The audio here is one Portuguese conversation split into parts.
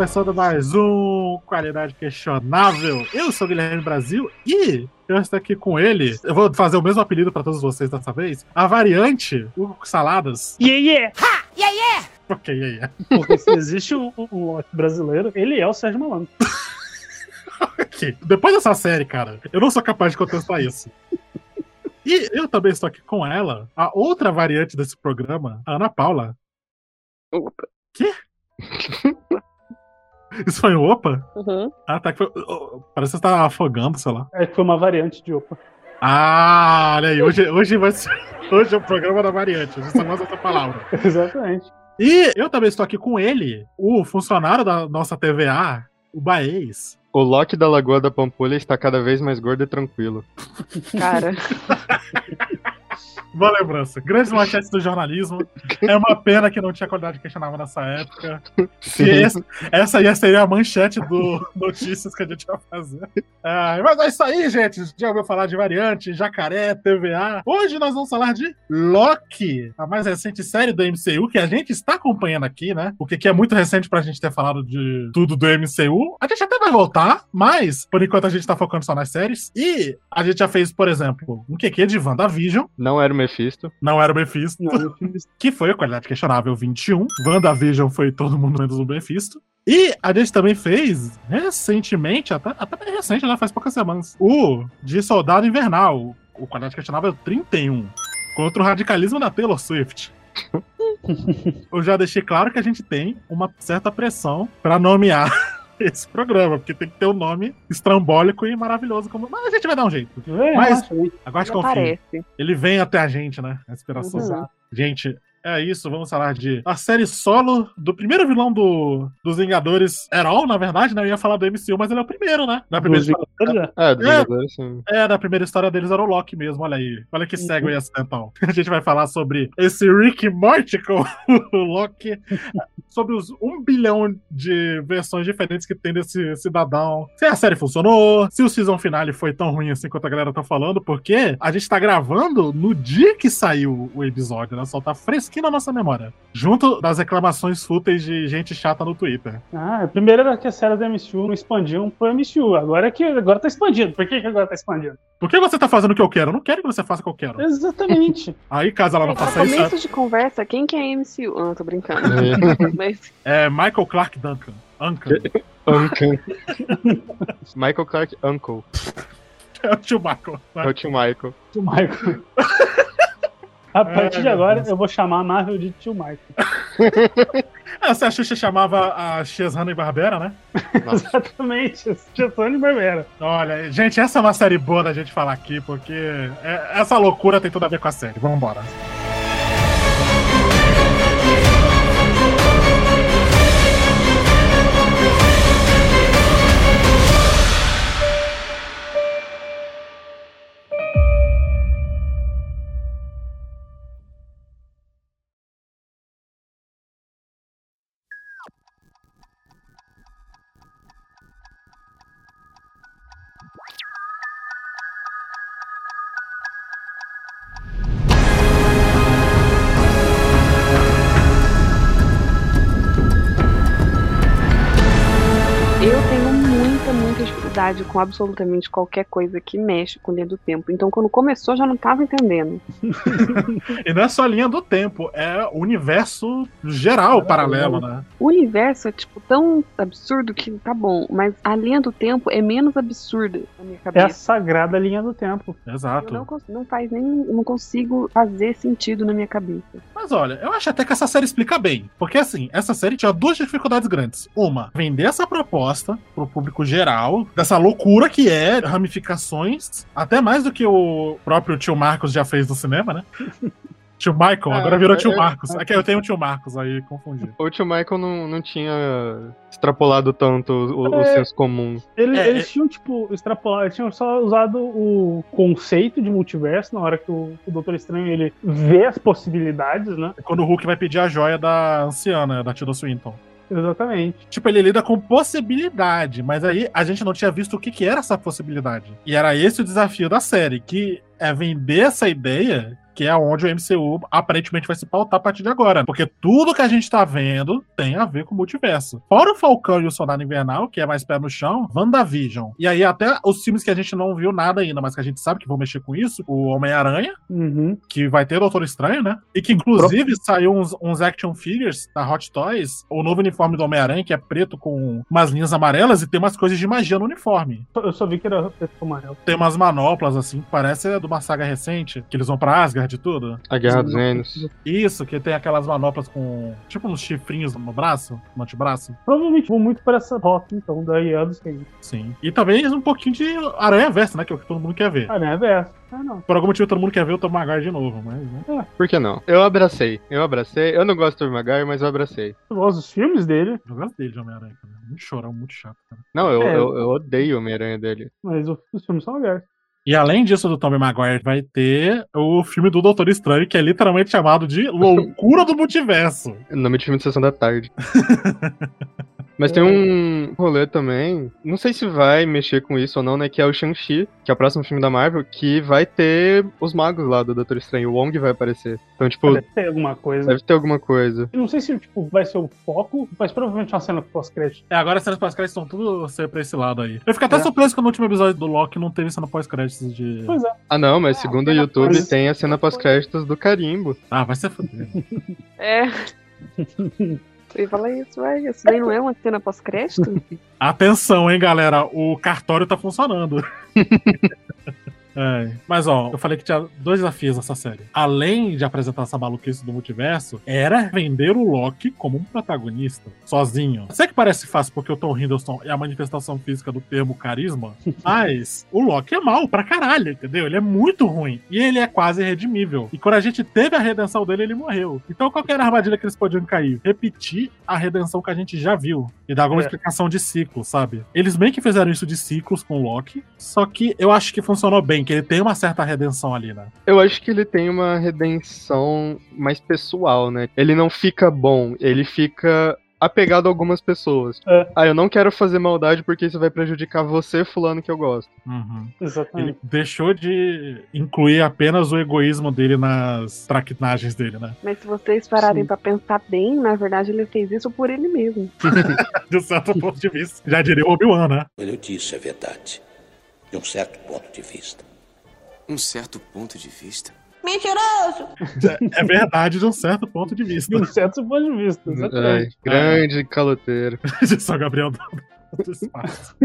começando mais um Qualidade Questionável. Eu sou o Guilherme Brasil e eu estou aqui com ele. Eu vou fazer o mesmo apelido para todos vocês dessa vez. A variante, o Saladas. Yeah, yeah! Ha! Yeah, yeah! Ok, yeah, yeah. Porque se existe um, um, um brasileiro, ele é o Sérgio Malandro. ok. Depois dessa série, cara, eu não sou capaz de contestar isso. E eu também estou aqui com ela, a outra variante desse programa, a Ana Paula. Opa. Quê? Isso foi um opa? Uhum. Ah, tá. foi- oh, Parece que você tá afogando, sei lá. É que foi uma variante de Opa. Ah, olha aí. Hoje, hoje vai ser. Hoje é o programa da variante. A gente só gosta dessa palavra. Exatamente. E eu também estou aqui com ele, o funcionário da nossa TVA, o Baez. O Loki da Lagoa da Pampulha está cada vez mais gordo e tranquilo. Cara, Boa lembrança. Grandes manchetes do jornalismo. É uma pena que não tinha qualidade questionável nessa época. Se esse- essa ia ser a manchete do Notícias que a gente vai fazer. Ah, mas é isso aí, gente. Já ouviu falar de variante, jacaré, TVA. Hoje nós vamos falar de Loki, a mais recente série do MCU que a gente está acompanhando aqui, né? O que que é muito recente pra gente ter falado de tudo do MCU. A gente até vai voltar, mas por enquanto a gente tá focando só nas séries. E a gente já fez, por exemplo, um QQ de WandaVision. Não era o Mephisto. Não era o Mephisto. Não, fiz- Que foi a qualidade questionável 21. WandaVision foi todo mundo menos o Mephisto. E a gente também fez, recentemente, até, até bem recente, né? Faz poucas semanas, o de Soldado Invernal, o qualidade questionável 31. Contra o radicalismo da Taylor Swift. Eu já deixei claro que a gente tem uma certa pressão pra nomear esse programa, porque tem que ter um nome estrambólico e maravilhoso. Como... Mas a gente vai dar um jeito. É, Mas-. Agora confia. parece. Ele vem até a gente, né? A inspiração. Uhum. Gente, é isso. Vamos falar de a série solo do primeiro vilão do, dos Vingadores. Herol, na verdade, né? Eu ia falar do MCU, mas ele é o primeiro, né? Na primeira Dos história, É, dos É. Vingadores, sim. é, na primeira história deles era o Loki mesmo. Olha aí. Olha que cego aí acidental. A gente vai falar sobre esse Rick Morty com o Loki. Sobre os um bilhão de versões diferentes que tem desse cidadão. Se a série funcionou, se o season finale foi tão ruim assim quanto a galera tá falando, porque a gente tá gravando no dia que saiu o episódio, né? Só tá fresquinho na nossa memória. Junto das reclamações fúteis de gente chata no Twitter. Ah, primeiro era que as séries da MCU não expandiam pro MCU. Agora é que agora tá expandindo. Por que, que agora tá expandindo? Por que você tá fazendo o que eu quero? Eu não quero que você faça o que eu quero. Exatamente. Aí, caso ela não faça isso, começo de conversa, quem que é MCU? Ah, tô brincando. Mas é Michael Clark Duncan. Uncan. Uncle. Michael Clark Uncle. É o tio Michael. É o tio Michael. Tio Michael. A partir Ai, de agora, eu vou chamar a Marvel de Tio Michael. Ah, se a Xuxa chamava a X Hanna e Barbera, né? Exatamente. Getone Barbera. Olha, gente, essa é uma série boa da gente falar aqui, porque é- essa loucura tem tudo a ver com a série. Vambora. eu com absolutamente qualquer coisa que mexe com linha do tempo. Então, quando começou, eu já não tava entendendo. E não é só a linha do tempo, é o universo geral, paralelo, né? O universo é, tipo, tão absurdo que tá bom, mas a linha do tempo é menos absurda na minha É a cabeça. sagrada linha do tempo. Eu Exato. não, cons- não faz nem. Não consigo fazer sentido na minha cabeça. Mas olha, eu acho até que essa série explica bem. Porque assim, essa série tinha duas dificuldades grandes. Uma, vender essa proposta pro público geral, dessa loucura que é ramificações, até mais do que o próprio tio Marcos já fez no cinema, né? Tio Michael, agora É, virou é, tio é. Marcos. Aqui eu tenho o tio Marcos aí, confundi. O tio Michael não, não tinha extrapolado tanto o, o É. senso comum. Ele- É, eles tinham, tipo, extrapolado, eles tinham só usado o conceito de multiverso na hora que o, o Doutor Estranho ele vê as possibilidades, né? É Quando o Hulk vai pedir a joia da anciana, da Tilda Swinton. Exatamente. Tipo, ele lida com possibilidade, mas aí a gente não tinha visto o que, que era essa possibilidade. E era esse o desafio da série, que é vender essa ideia que é onde o MCU aparentemente vai se pautar a partir de agora. Porque tudo que a gente tá vendo tem a ver com o multiverso. Fora o Falcão e o Soldado Invernal, que é mais pé no chão, WandaVision. E aí até os filmes que a gente não viu nada ainda, mas que a gente sabe que vão mexer com isso, o Homem-Aranha, Uhum. que vai ter Doutor Estranho, né? E que inclusive saiu uns, uns action figures da Hot Toys, o novo uniforme do Homem-Aranha, que é preto com umas linhas amarelas e tem umas coisas de magia no uniforme. Eu só vi que era preto com amarelo. Tem umas manoplas, assim, que parece de uma saga recente, que eles vão pra Asgard e tudo. A Guerra dos Reinos. Isso, que tem aquelas manoplas com, tipo, uns chifrinhos no braço, no antebraço. Provavelmente vou muito para essa rota, então, da IA dos. Sim. E também um pouquinho de Aranha Versa, né? Que é o que todo mundo quer ver. É verso. Ah, não. Por algum motivo todo mundo quer ver o Tom Maguire de novo, mas. Né? Por que não? Eu abracei. Eu abracei. Eu não gosto do Tobey Maguire, mas eu abracei. Eu gosto dos filmes dele, Eu gosto dele de Homem-Aranha, cara. Muito chorão, muito chato, cara. Não, eu, É. eu, eu odeio o Homem-Aranha dele. mas os filmes são legais. E além disso do Tobey Maguire, vai ter o filme do Doutor Estranho, que é literalmente chamado de Loucura do Multiverso. Nome de filme de sessão da tarde. Mas tem um rolê também, não sei se vai mexer com isso ou não, né? Que é o Shang-Chi, que é o próximo filme da Marvel, que vai ter os magos lá do Doutor Estranho. O Wong vai aparecer. Então, tipo, Deve ter alguma coisa. deve ter alguma coisa. Eu não sei se tipo, vai ser o foco, mas provavelmente uma cena pós-crédito. É, agora as cenas pós-créditos estão tudo ser pra esse lado aí. Eu fico até É. surpreso que no último episódio do Loki não teve cena pós-créditos de. Pois é. Ah, não, mas segundo o YouTube pós- tem a cena pós-créditos do carimbo. Ah, vai ser foder. É. Eu ia falar isso, vai. Isso daí não é uma cena pós-crédito? Atenção, hein, galera. O cartório tá funcionando. É, mas ó, eu falei que tinha dois desafios nessa série. Além de apresentar essa maluquice do multiverso, era vender o Loki como um protagonista, sozinho. Sei que parece fácil porque o Tom Hiddleston é a manifestação física do termo carisma, mas o Loki é mal pra caralho, entendeu? Ele é muito ruim. E ele é quase redimível. E quando a gente teve a redenção dele, ele morreu. Então qual que era a armadilha que eles podiam cair? Repetir a redenção que a gente já viu. E dar alguma É. explicação de ciclo, sabe? Eles meio que fizeram isso de ciclos com o Loki, só que eu acho que funcionou bem, que ele tem uma certa redenção ali, né? Eu acho que ele tem uma redenção mais pessoal, né? Ele não fica bom, ele fica apegado a algumas pessoas. É. Ah, eu não quero fazer maldade porque isso vai prejudicar você, fulano, que eu gosto. Uhum. Exatamente. Ele deixou de incluir apenas o egoísmo dele nas traquinagens dele, né? Mas se vocês pararem pra pensar bem, na verdade ele fez isso por ele mesmo. De um certo ponto de vista. Já diria o Obi-Wan, né? Ele disse é verdade. De um certo ponto de vista. Um certo ponto de vista. É verdade de um certo ponto de vista. De um certo ponto de vista, Ai, exatamente. grande caloteiro. Só Gabriel do, espaço.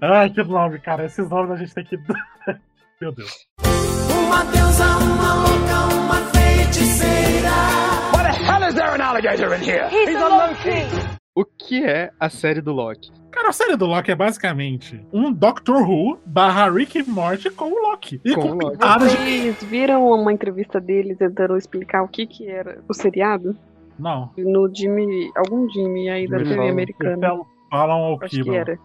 Ai, que nome, cara. Esses nomes a gente tem que. Meu Deus. Uma deusa, uma louca, uma feiticeira. O que é a série do Loki? Cara, a série do Loki é basicamente um Doctor Who barra Rick e Morty com o Loki. E Com com, o Loki. pitadas de. Vocês viram uma entrevista dele tentando explicar o que que era o seriado? Não, No Jimmy, algum Jimmy aí da TV americana. Falam ao Acho que era.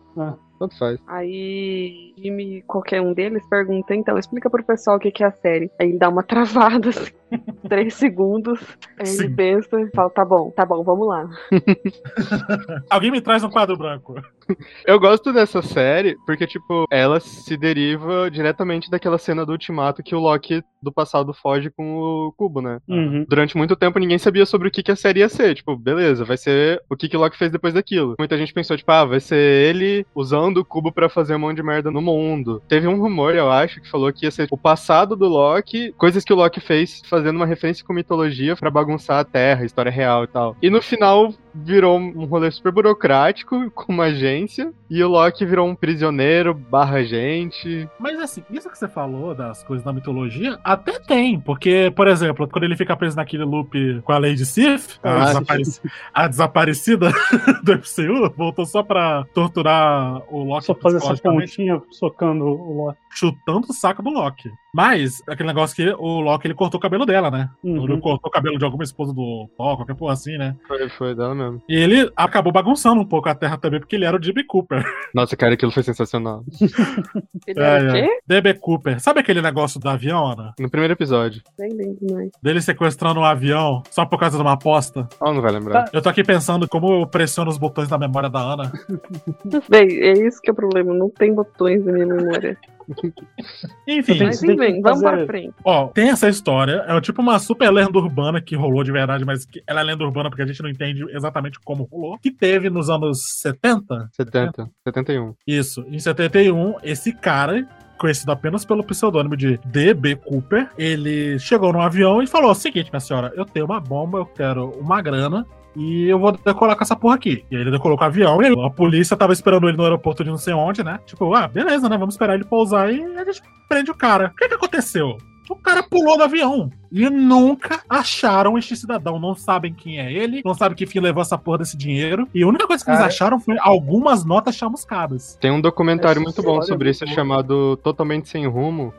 Tanto faz. Aí, Jimmy, qualquer um deles, pergunta, então, explica pro pessoal o que que é a série. Aí ele dá uma travada, assim, três segundos. Aí Sim. ele pensa e fala, tá bom, tá bom, vamos lá. Alguém me traz um quadro branco. Eu gosto dessa série porque, tipo, ela se deriva diretamente daquela cena do ultimato que o Loki do passado foge com o cubo, né? uhum. Durante muito tempo ninguém sabia sobre o que, que a série ia ser. Tipo, beleza, vai ser o que, que o Loki fez depois daquilo. Muita gente pensou, tipo, ah, vai ser ele usando o cubo pra fazer um monte de merda no mundo. Teve um rumor, eu acho, que falou que ia ser o passado do Loki, coisas que o Loki fez fazendo uma referência com mitologia pra bagunçar a Terra, história real e tal. E no final virou um rolê super burocrático com uma agência e o Loki virou um prisioneiro barra gente. Mas assim, isso que você falou das coisas da mitologia, até tem. Porque, por exemplo, quando ele fica preso naquele loop com a Lady Sif, a, Ah, desapareci- a desaparecida do MCU, voltou só pra torturar o Loki Só fazer essa pontinha socando o Loki. Chutando o saco do Loki. Mas, aquele negócio que o Loki ele cortou o cabelo dela, né? Ele Uhum. cortou o cabelo de alguma esposa do Thor, qualquer porra assim, né? Foi, foi dela mesmo. E ele acabou bagunçando um pouco a Terra também, porque ele era o Jimmy Cooper. Nossa, cara, aquilo foi sensacional. Ele era o É, quê? é. DB Cooper. Sabe aquele negócio do avião, Ana? No primeiro episódio. Nem lembro mais. Dele sequestrando um avião só por causa de uma aposta. Oh, não vai lembrar. Eu tô aqui pensando como eu pressiono os botões da memória da Ana. Bem, é isso que é o problema, não tem botões na minha memória. Enfim, Mas enfim, vamos fazer- pra frente. ó, tem essa história. É tipo uma super lenda urbana que rolou de verdade, mas que ela é lenda urbana porque a gente não entende exatamente como rolou. Que teve nos anos 70. 70, 71. Isso. Em 71, esse cara. Conhecido apenas pelo pseudônimo de D.B. Cooper, ele chegou num avião e falou: o seguinte, minha senhora, eu tenho uma bomba, eu quero uma grana, e eu vou decolar com essa porra aqui. E aí ele decolou com o avião e a polícia tava esperando ele no aeroporto de não sei onde, né? Tipo, ah, beleza, né? Vamos esperar ele pousar e a gente prende o cara. O que que aconteceu? O cara pulou do avião. E nunca acharam este cidadão. Não sabem quem é ele, não sabem que fim levou essa porra desse dinheiro. E a única coisa que eles Cara. acharam foi algumas notas chamuscadas. Tem um documentário Essa muito bom é sobre muito isso chamado Totalmente Sem Rumo.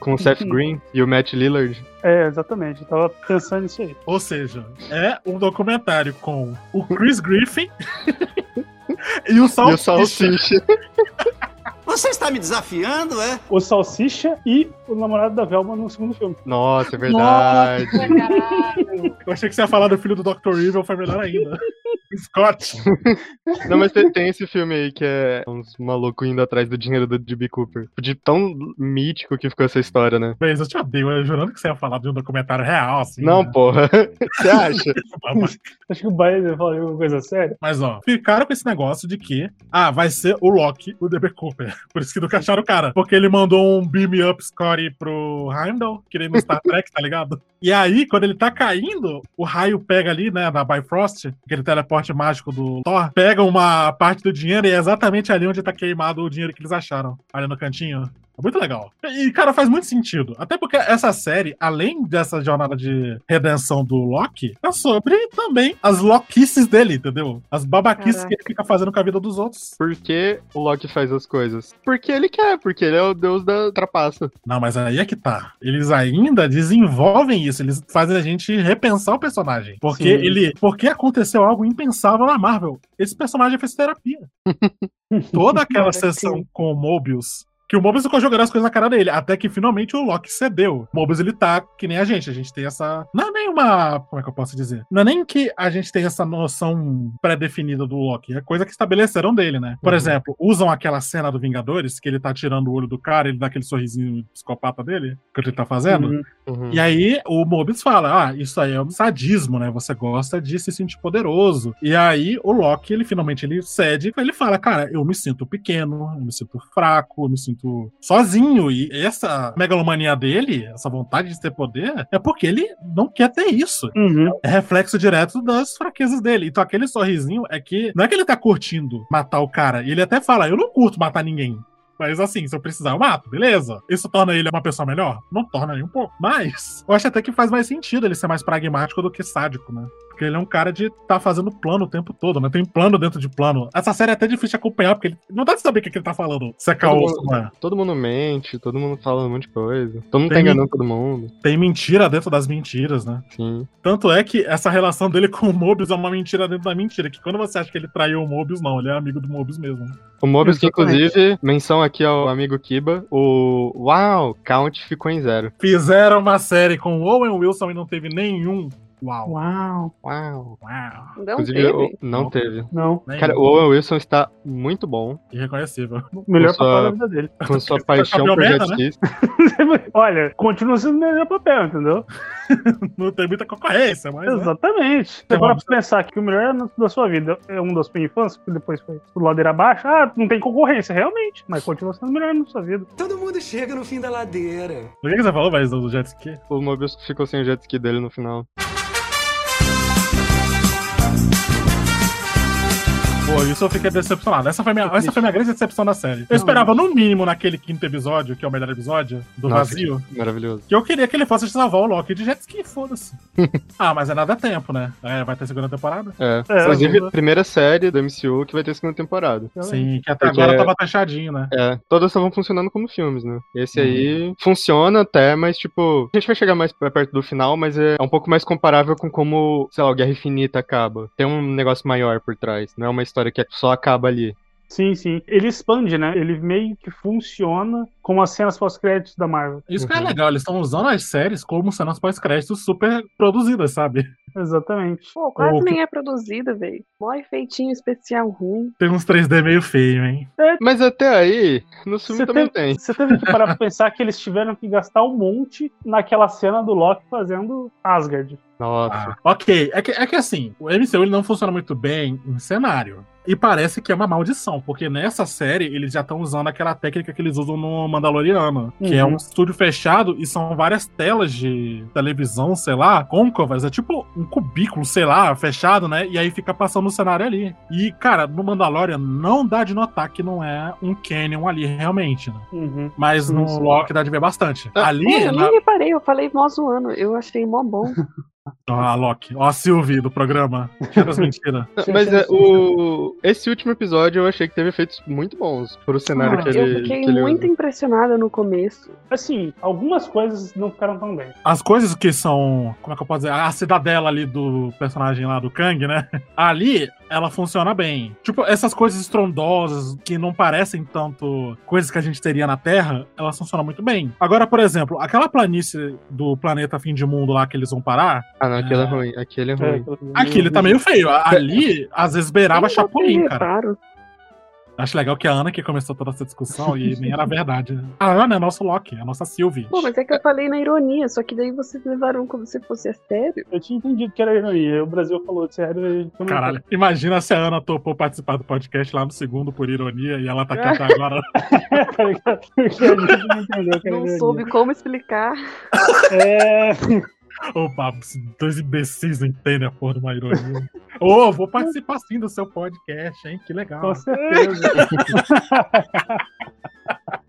Com o Seth Green e o Matt Lillard. É, exatamente. Eu tava pensando nisso aí. Ou seja, é um documentário com o Chris Griffin e o E o Salsicha. Salsicha. Você está me desafiando, é? O Salsicha e o namorado da Velma no segundo filme. Nossa, é verdade. Eu achei que você ia falar do filho do Dr. Evil, foi melhor ainda. Scott. Não, mas tem, tem esse filme aí que é uns malucos indo atrás do dinheiro do D.B. Cooper. De tão mítico que ficou essa história, né? Mas eu te odeio, eu jurando que você ia falar de um documentário real, assim. Não, né? porra. Você acha? Acho que o Baez falou uma coisa séria. Mas ó, ficaram com esse negócio de que, ah, vai ser o Loki, o DB Cooper. Por isso que nunca acharam o cara. Porque ele mandou um beam up Scotty pro Heimdall, que ele no Star Trek, tá ligado? E aí, quando ele tá caindo, o raio pega ali, né, da Bifrost, aquele teleporte mágico do Thor, pega uma parte do dinheiro e é exatamente ali onde tá queimado o dinheiro que eles acharam. Ali no cantinho. É muito legal. E, cara, faz muito sentido. Até porque essa série, além dessa jornada de redenção do Loki, é sobre também as loquices dele, entendeu? As babaquices Caraca. que ele fica fazendo com a vida dos outros. Por que o Loki faz as coisas? Porque ele quer, porque ele é o deus da trapaça. Não, mas aí é que tá. Eles ainda desenvolvem isso, eles fazem a gente repensar o personagem. Porque Sim. ele. Porque aconteceu algo impensável na Marvel. Esse personagem fez terapia. Toda aquela sessão com o Mobius. Que o Mobius ficou jogando as coisas na cara dele, até que finalmente o Loki cedeu. O Mobius, ele tá que nem a gente, a gente tem essa... Não é nem uma... como é que eu posso dizer? Não é nem que a gente tem essa noção pré-definida do Loki, é coisa que estabeleceram dele, né? Por Uhum. exemplo, usam aquela cena do Vingadores, que ele tá tirando o olho do cara, ele dá aquele sorrisinho psicopata dele, que ele tá fazendo. Uhum. Uhum. E aí o Mobius fala: Ah, isso aí é um sadismo, né? Você gosta de se sentir poderoso. E aí o Loki, ele finalmente ele cede, ele fala: Cara, eu me sinto pequeno, eu me sinto fraco, eu me sinto sozinho. E essa megalomania dele, essa vontade de ter poder, é porque ele não quer ter isso. Uhum. É reflexo direto das fraquezas dele. Então aquele sorrisinho é que não é que ele tá curtindo matar o cara. E ele até fala: Eu não curto matar ninguém. Mas assim, se eu precisar, eu mato, beleza? Isso torna ele uma pessoa melhor? Não torna nem um pouco. Mas eu acho até que faz mais sentido ele ser mais pragmático do que sádico, né? Porque ele é um cara de tá fazendo plano o tempo todo, né? Tem plano dentro de plano. Essa série é até difícil de acompanhar, porque ele não dá de saber o que, que ele tá falando. Se é caô, mundo- se não é. Todo mundo mente, todo mundo fala um monte de coisa. Todo mundo tá Tem- enganando todo mundo. Tem mentira dentro das mentiras, né? Sim. Tanto é que essa relação dele com o Mobius é uma mentira dentro da mentira. Que quando você acha que ele traiu o Mobius, não, ele é amigo do Mobius mesmo. O Mobius, que inclusive, menção aqui ao amigo Kiba, o Uau, Count ficou em zero. Fizeram uma série com o Owen Wilson e não teve nenhum. Uau. Uau. Uau. Uau. Não Inclusive, teve. não Não. teve. Não. Cara, o Owen Wilson está muito bom Irreconhecível. Melhor sua- papel da vida dele. com sua Porque paixão por merda, jet né? skis. Olha, continua sendo o melhor papel, entendeu? Não tem muita concorrência, mas. né? Exatamente. Tem Agora, pra pensar que o melhor ano da sua vida é um da sua infância, que depois foi do ladeira abaixo, ah, não tem concorrência, realmente. Mas continua sendo o melhor da sua vida. Todo mundo chega no fim da ladeira. O que que você falou, mas do jet ski? O Mobius ficou sem o jet ski dele no final. Isso eu fiquei decepcionado. Essa foi minha, essa foi minha grande decepção da série. Eu esperava, no mínimo, naquele quinto episódio, que é o melhor episódio, do Nossa, vazio, Maravilhoso. que eu queria que ele fosse salvar o Loki de jet ski, foda-se. ah, mas é nada tempo, né? É, vai ter segunda temporada? É. É, Inclusive, eu- primeira série do MCU que vai ter segunda temporada. Sim, que até Porque- agora tava taxadinho, né? É, todas estavam funcionando como filmes, né? Esse Uhum. aí funciona até, mas tipo, a gente vai chegar mais perto do final, mas é um pouco mais comparável com como, sei lá, o Guerra Infinita acaba. Tem um negócio maior por trás, não é uma história que só acaba ali. Sim, sim. Ele expande, né? Ele meio que funciona como as cenas pós-créditos da Marvel. Isso que é Uhum. legal, eles estão usando as séries como cenas pós-créditos super produzidas, sabe? Exatamente. Pô, quase Ou nem é produzida, velho. Mó efeitinho especial ruim. Tem uns 3D meio feio, hein? Mas até aí, no filme Você também teve, tem. você teve que parar pra pensar que eles tiveram que gastar um monte naquela cena do Loki fazendo Asgard. Nossa. Ok, é que, é que assim, o MCU ele não funciona muito bem em cenário. E parece que é uma maldição, porque nessa série eles já estão usando aquela técnica que eles usam no Mandaloriano, que é Uhum. um estúdio fechado e são várias telas de televisão, sei lá, côncavas, é tipo um cubículo, sei lá, fechado, né? E aí fica passando o cenário ali. E, cara, no Mandalorian não dá de notar que não é um canyon ali realmente, né? Uhum. Mas no. Loki dá de ver bastante. Ali, Pô, eu na... nem reparei, eu falei mó zoando. Eu achei mó bom. Ó, a Loki, ó a Sylvie do programa. Tira as mentiras. Mas é, o... esse último episódio eu achei que teve efeitos muito bons pro cenário Ah, que ele. eu fiquei que ele muito usa. impressionada no começo. Assim, algumas coisas não ficaram tão bem. As coisas que são, como é que eu posso dizer, a cidadela ali do personagem lá do Kang, né? Ali ela funciona bem. Tipo, essas coisas estrondosas que não parecem tanto coisas que a gente teria na Terra, elas funcionam muito bem. Agora, por exemplo, aquela planície do planeta Fim de Mundo lá que eles vão parar, Ah, não, aquele é ruim. Aquele é ruim. aquilo- aquele tá meio feio. Ali, às vezes beirava Chapolin, cara. Acho legal que a Ana que começou toda essa discussão e nem era verdade. A Ana é nosso Loki, é a nossa Sylvie. Pô, mas é que eu falei na ironia, só que daí vocês levaram como se fosse a sério. Eu tinha entendido que era ironia. O Brasil falou de sério e. Caralho, imagina se a Ana topou participar do podcast lá no segundo por ironia e ela tá aqui até agora. tá ligado? Porque a gente não entendeu que era Não ironia. soube como explicar. É, Opa, dois imbecis não entendem a porra de uma ironia. Ô, vou participar sim do seu podcast, hein? Que legal. com certeza.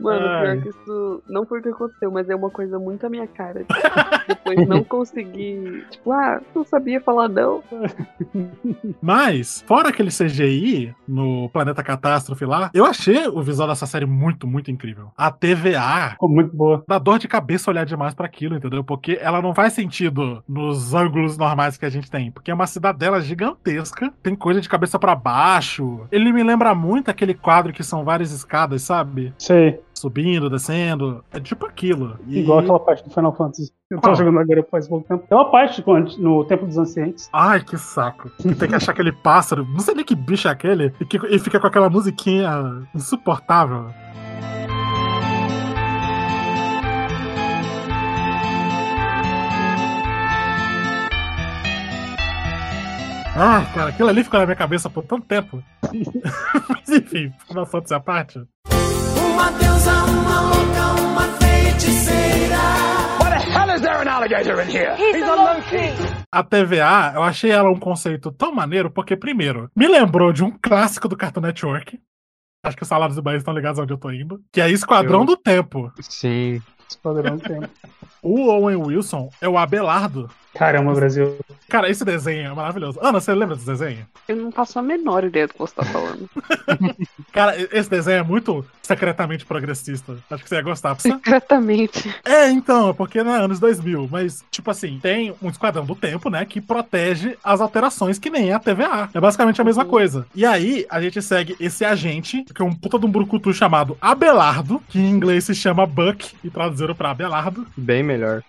Mano, Ai. pior que isso não foi o que aconteceu, mas é uma coisa muito a minha cara. Depois não consegui. Tipo, ah, não sabia falar não. Mas, fora aquele CGI no Planeta Catástrofe lá, eu achei o visual dessa série muito, muito incrível. A TVA Ficou muito boa. dá dor de cabeça olhar demais pra aquilo, entendeu? Porque ela não faz sentido nos ângulos normais que a gente tem. Porque é uma cidadela gigantesca, tem coisa de cabeça pra baixo. Ele me lembra muito aquele quadro que são várias escadas, sabe? Sei. Subindo, descendo. É tipo aquilo. E- Igual aquela parte do Final Fantasy. Eu tava Qual? jogando agora faz pouco tempo. Tem uma parte no Templo dos Ancientes. Ai, que saco. Que tem que achar aquele pássaro. Não sei nem que bicho é aquele. E, que, e fica com aquela musiquinha insuportável. Ai, cara, aquilo ali ficou na minha cabeça por tanto tempo. Mas enfim, Final Fantasy à parte. Uma deusa, uma louca, uma feiticeira. A TVA, eu achei ela um conceito tão maneiro, porque, primeiro, me lembrou de um clássico do Cartoon Network. Acho que os salários e banheiros estão ligados onde eu tô indo. Que é Esquadrão Eu- do Tempo. Sim. Esquadrão do Tempo. O Owen Wilson é o Abelardo. Caramba, Brasil. Cara, esse desenho é maravilhoso. Ana, você lembra desse desenho? Eu não faço a menor ideia do que você tá falando. Cara, esse desenho é muito secretamente progressista. Acho que você ia gostar. Secretamente. É, então, é porque é anos 2000, mas, tipo assim, tem um esquadrão do tempo, né, que protege as alterações que nem a TVA. É basicamente a mesma Uhum. coisa. E aí, a gente segue esse agente, que é um puta de um brucutu chamado Abelardo, que em inglês se chama Buck, e traduziram pra Abelardo, Bem melhor.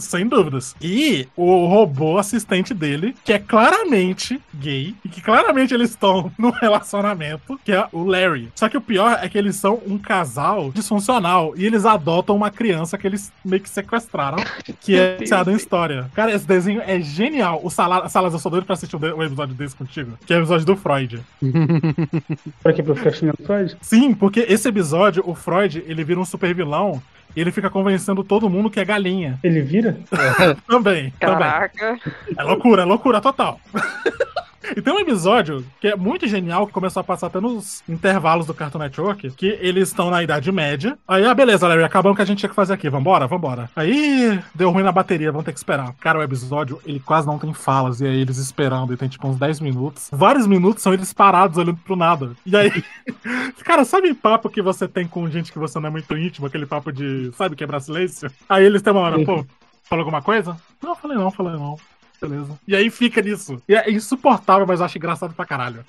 Sem dúvidas. E o robô assistente dele, que é claramente gay, e que claramente eles estão num relacionamento, que é o Larry. Só que o pior é que eles são um casal disfuncional, e eles adotam uma criança que eles meio que sequestraram, que é baseado em história. Cara, esse desenho é genial. O Sala- Salas, eu sou doido pra assistir um de- episódio desse contigo, que é o episódio do Freud. Pra quê? Pra ficar xingando Freud? Sim, porque esse episódio, o Freud, ele vira um super vilão, e ele fica convencendo todo mundo que é galinha. Ele vira? Também, também. Caraca. É loucura, é loucura total. E tem um episódio que é muito genial, que começou a passar até nos intervalos do Cartoon Network, que eles estão na Idade Média. Aí, ah, beleza, Larry, acabamos o que a gente tinha que fazer aqui. Vambora, vambora. Aí, deu ruim na bateria, vamos ter que esperar. Cara, o episódio, ele quase não tem falas, e aí eles esperando, e tem tipo uns 10 minutos. Vários minutos são eles parados olhando pro nada. E aí, cara, sabe papo que você tem com gente que você não é muito íntimo, aquele papo de, sabe, quebrar silêncio? Aí eles têm uma hora, pô, falou alguma coisa? Não, falei não, falei não. Beleza. E aí fica nisso. E é insuportável, mas eu acho engraçado pra caralho.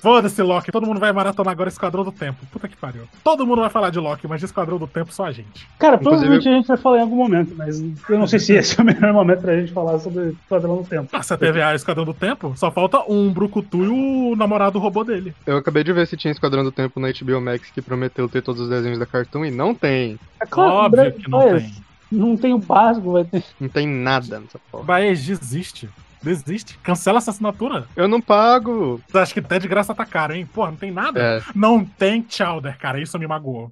Foda-se, Loki. Todo mundo vai maratonar agora Esquadrão do Tempo. Puta que pariu. Todo mundo vai falar de Loki, mas de Esquadrão do Tempo só a gente. Cara, Inclusive- provavelmente a gente vai falar em algum momento, mas eu não sei se esse é o melhor momento pra gente falar sobre Esquadrão do Tempo. Ah, se a TVA é Esquadrão do Tempo, só falta um Brucutu e o namorado robô dele. Eu acabei de ver se tinha Esquadrão do Tempo na HBO Max que prometeu ter todos os desenhos da Cartoon e não tem. É claro, Óbvio que não tem. Não tem o básico, vai ter. Não tem nada nessa porra. Baez, desiste. Desiste. Cancela essa assinatura. Eu não pago. Você acha que até de graça tá caro, hein? Porra, não tem nada. É. Não tem Chowder, cara. Isso me magoou.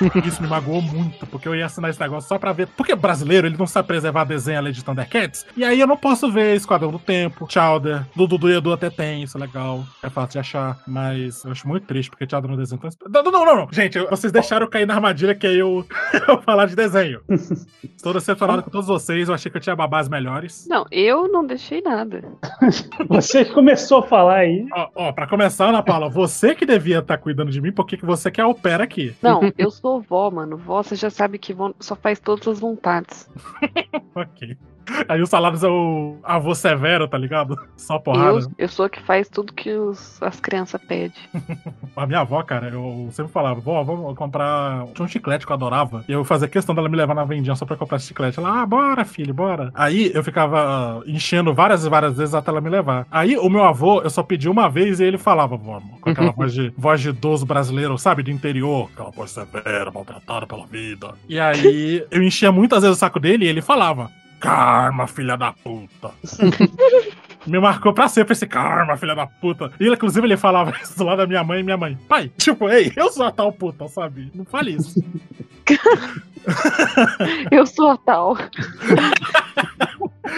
Isso me magoou muito, porque eu ia assinar esse negócio só pra ver. Porque brasileiro, ele não sabe preservar desenho além de Thundercats. E aí eu não posso ver Esquadrão do Tempo, Chowder, do Dudu e Edu até tem, isso é legal. É fácil de achar. Mas eu acho muito triste, porque Chowder não é desenho tão. Não, não, não, não. Gente, vocês deixaram eu cair na armadilha que é eu, eu falar de desenho. Estou decepcionado com todos vocês. Eu achei que eu tinha babás melhores. Não, eu não deixei nada. Você começou a falar aí. Ó, ó, pra começar, Ana Paula, você que devia estar cuidando de mim, porque que você que é a opera aqui. Não, eu sou vó, mano. Vó, você já sabe que só faz todas as vontades. Ok. Aí o Salários é o avô severo, tá ligado? Só porrada. Eu, eu sou a que faz tudo que os- as crianças pedem. A minha avó, cara, eu sempre falava, vó, vamos comprar. Tinha um chiclete que eu adorava. E eu fazia questão dela me levar na vendinha só pra comprar esse chiclete. Ela, ah, bora, filho, bora. Aí eu ficava enchendo várias e várias vezes até ela me levar. Aí o meu avô, eu só pedi uma vez e ele falava, vó, com aquela voz de voz de idoso brasileiro, sabe? Do interior. Aquela voz severa, maltratada pela vida. E aí eu enchia muitas vezes o saco dele e ele falava. Karma, filha da puta. Me marcou pra sempre esse karma, filha da puta. E ele, inclusive, ele falava isso do lado da minha mãe e minha mãe. Pai, tipo, ei, eu sou a tal puta, sabe? Não fale isso. Eu sou a tal.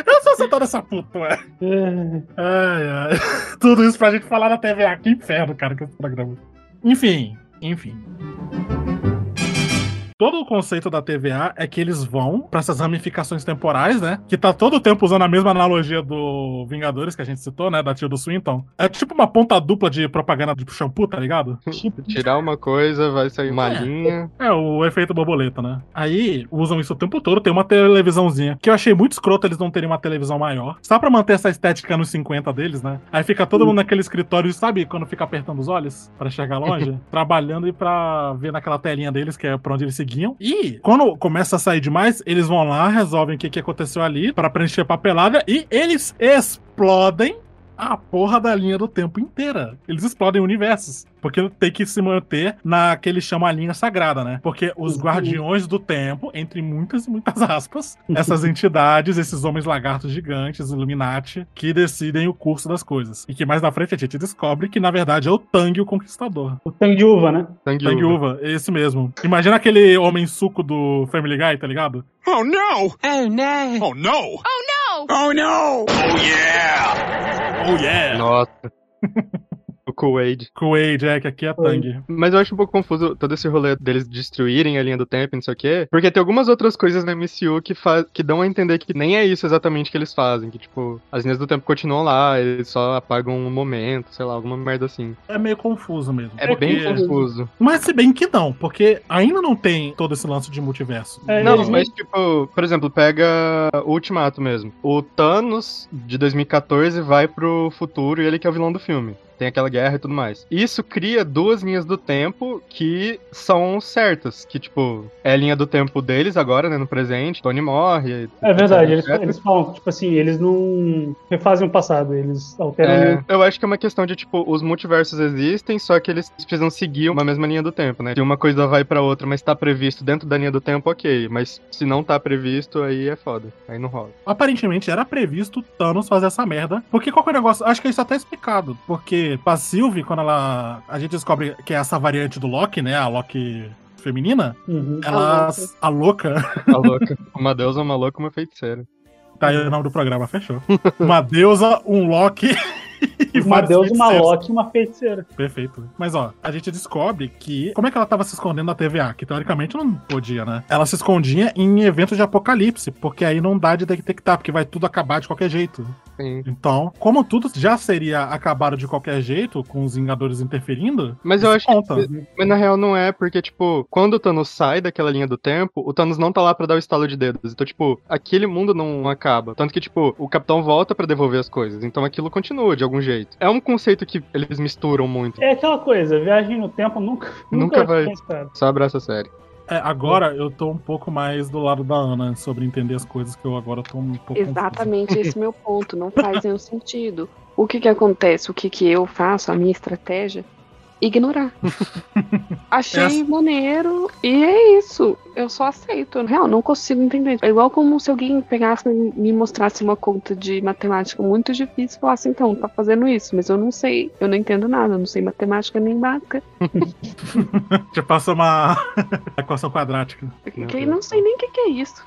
Eu sou essa tal dessa puta, ué. É, Ai, ai. Tudo isso pra gente falar na TVA. Que inferno, cara, que esse programa. Enfim, enfim. Todo o conceito da TVA é que eles vão pra essas ramificações temporais, né? Que tá todo o tempo usando a mesma analogia do Vingadores que a gente citou, né? Da tio do Swinton. É tipo uma ponta dupla de propaganda de shampoo, tá ligado? tipo, Tirar uma coisa, vai sair uma É. linha. É, o efeito borboleta, né? Aí usam isso o tempo todo, tem uma televisãozinha. Que eu achei muito escroto eles não terem uma televisão maior. Só pra manter essa estética nos 50 deles, né? Aí fica todo mundo naquele escritório, sabe? Quando fica apertando os olhos pra enxergar longe? trabalhando e pra ver naquela telinha deles, que é pra onde eles E quando começa a sair demais, eles vão lá, resolvem o que, que aconteceu ali pra preencher papelada e eles explodem a porra da linha do tempo inteira. Eles explodem universos. Porque tem que se manter naquele chama a linha sagrada, né? Porque os Uhum. guardiões do tempo, entre muitas e muitas aspas, essas entidades, esses homens lagartos gigantes, Illuminati, que decidem o curso das coisas. E que mais na frente a gente descobre que, na verdade, é o Tang o Conquistador. o tangue de uva, né? Sangue Tang uva. Uva, esse mesmo. Imagina aquele homem suco do Family Guy, tá ligado? Oh no! Oh no! Oh no! Oh, Oh no! Oh yeah! Oh yeah! Nossa. o Kool-Aid. Kool-Aid, é, que aqui é Tang. Mas eu acho um pouco confuso todo esse rolê deles destruírem a linha do tempo e não sei o quê. Porque tem algumas outras coisas na MCU que, fa- que dão a entender que nem é isso exatamente que eles fazem. Que, tipo, as linhas do tempo continuam lá, eles só apagam um momento, sei lá, alguma merda assim. É meio confuso mesmo. É bem Porque- confuso. Mas se bem que não, porque ainda não tem todo esse lance de multiverso. É, Não, mas tipo, por exemplo, pega o Ultimato mesmo. O Thanos de 2014 vai pro futuro e ele que é o vilão do filme. Tem aquela guerra e tudo mais. Isso cria duas linhas do tempo que são certas. Que, tipo, é a linha do tempo deles agora, né? No presente. Tony morre. É verdade, eles, etc. eles falam, tipo assim, eles não refazem o passado, eles alteram. É, eu acho que é uma questão de, tipo, os multiversos existem, só que eles precisam seguir uma mesma linha do tempo, né? Se uma coisa vai pra outra, mas tá previsto dentro da linha do tempo, ok. Mas se não tá previsto, aí é foda. Aí não rola. Aparentemente era previsto Thanos fazer essa merda. Porque qual que é o negócio? Acho que isso até é explicado. Porque pra Sylvie, quando ela. A gente descobre que é essa variante do Loki, né? A Loki feminina. Uhum. Ela. A louca. Tá louca. uma deusa, uma louca, uma feiticeira. Tá aí o nome do programa, fechou. Uma deusa, um Loki. e Uma deusa, uma. Loki e uma feiticeira. Perfeito. Mas ó, a gente descobre que. Como é que ela tava se escondendo na TVA? Que teoricamente não podia, né? Ela se escondia em eventos de apocalipse, porque aí não dá de detectar, porque vai tudo acabar de qualquer jeito. Sim. Então, como tudo já seria acabado de qualquer jeito, com os Vingadores interferindo, Mas eu isso acho que conta. Mas na real não é, porque, tipo, quando o Thanos sai daquela linha do tempo, o Thanos não tá lá pra dar o estalo de dedos. Então, tipo, aquele mundo não acaba. Tanto que, tipo, o Capitão volta pra devolver as coisas. Então aquilo continua de algum jeito. É um conceito que eles misturam muito. É aquela coisa, viagem no tempo nunca, Nunca vai. ser mostrado. Só abraça a série. É, agora eu tô um pouco mais do lado da Ana sobre entender as coisas que eu agora tô um pouco Exatamente esse meu ponto. Não faz nenhum sentido. O que que acontece? O que que eu faço? A minha estratégia? Ignorar. Achei Essa- maneiro e é isso. Eu só aceito. Na real, não consigo entender. É igual como se alguém pegasse e me mostrasse uma conta de matemática muito difícil e falasse, então, tá fazendo isso, mas eu não sei. Eu não entendo nada. Eu não sei matemática nem básica. Já passa uma equação quadrática. Que não sei nem o que, que é isso.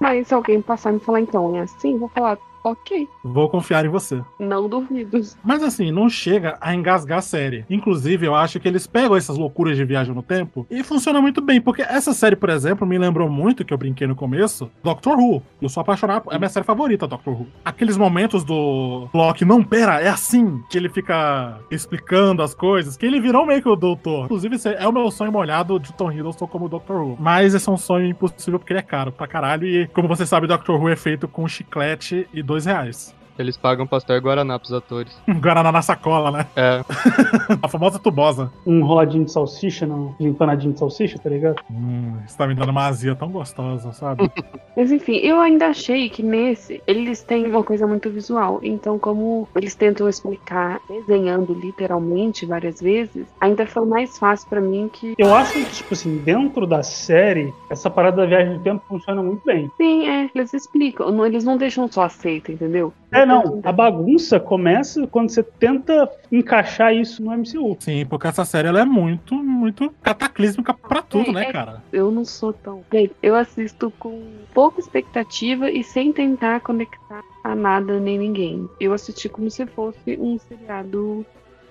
mas se alguém passar e me falar, então, é assim, vou falar, ok. Vou confiar em você. Não duvido. Mas assim, não chega a engasgar a série. Inclusive, eu acho que eles pegam essas loucuras de viagem no tempo e funciona muito bem. Porque essa série, por exemplo, me lembrou muito, que eu brinquei no começo, Doctor Who. Eu sou apaixonado, é a minha série favorita, Doctor Who. Aqueles momentos do Loki, não, pera, é assim, que ele fica explicando as coisas, que ele virou meio que o doutor. Inclusive, esse é o meu sonho molhado de Tom Hiddleston como Doctor Who. Mas esse é um sonho impossível porque ele é caro pra caralho. E, como você sabe, Doctor Who é feito com chiclete e dois reais. Eles pagam pastel e guaraná pros atores. Guaraná na sacola, né? É. A famosa tubosa. Um roladinho de salsicha, não, de empanadinho de salsicha, tá ligado? Hum, isso tá me dando uma azia tão gostosa, sabe? Mas enfim, eu ainda achei que nesse eles têm uma coisa muito visual. Então, como eles tentam explicar desenhando literalmente várias vezes, ainda foi mais fácil pra mim que. Eu acho que, tipo assim, dentro da série, essa parada da viagem no tempo funciona muito bem. Sim, é, eles explicam. Eles não deixam só aceita, entendeu? É, não. A bagunça começa quando você tenta encaixar isso no MCU. Sim, porque essa série ela é muito, muito cataclísmica pra tudo, É, né, é- cara? Eu não sou tão. Eu assisto com pouca expectativa e sem tentar conectar a nada nem ninguém. Eu assisti como se fosse um seriado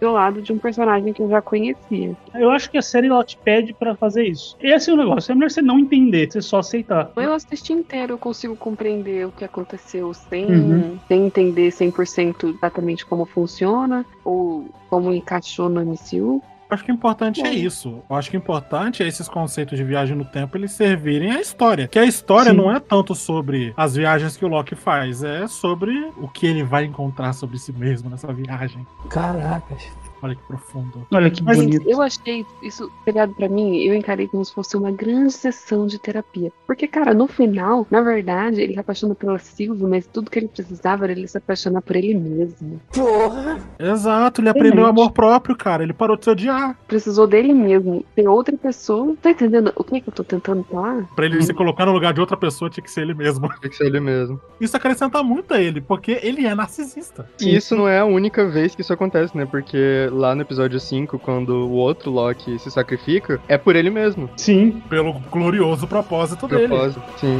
do lado de um personagem que eu já conhecia. Eu acho que a série ela te pede pra fazer isso. Esse é o negócio. É melhor você não entender, você só aceitar. Eu assisti inteiro, eu consigo compreender o que aconteceu sem, Uhum. sem entender 100% exatamente como funciona ou como encaixou no MCU. Acho que o importante é Bom. isso. Eu acho que o importante é esses conceitos de viagem no tempo eles servirem à história. Que a história Sim. não é tanto sobre as viagens que o Loki faz, é sobre o que ele vai encontrar sobre si mesmo nessa viagem. Caracas. Olha que profundo. Olha que Mas bonito. eu achei isso, seriado pra mim, eu encarei como se fosse uma grande sessão de terapia. Porque, cara, no final, na verdade, ele se apaixona pela Silvia, mas tudo que ele precisava era ele se apaixonar por ele mesmo. Porra! Exato, ele aprendeu Realmente. amor próprio, cara. Ele parou de se odiar. Precisou dele mesmo. Tem outra pessoa. Tá entendendo o que, que eu tô tentando falar? Pra ele se colocar no lugar de outra pessoa, tinha que ser ele mesmo. Tem que ser ele mesmo. Isso acrescenta muito a ele, porque ele é narcisista. E isso não é a única vez que isso acontece, né? Porque lá no episódio 5, quando o outro Loki se sacrifica, é por ele mesmo. Sim. Pelo glorioso propósito dele. Propósito. Sim.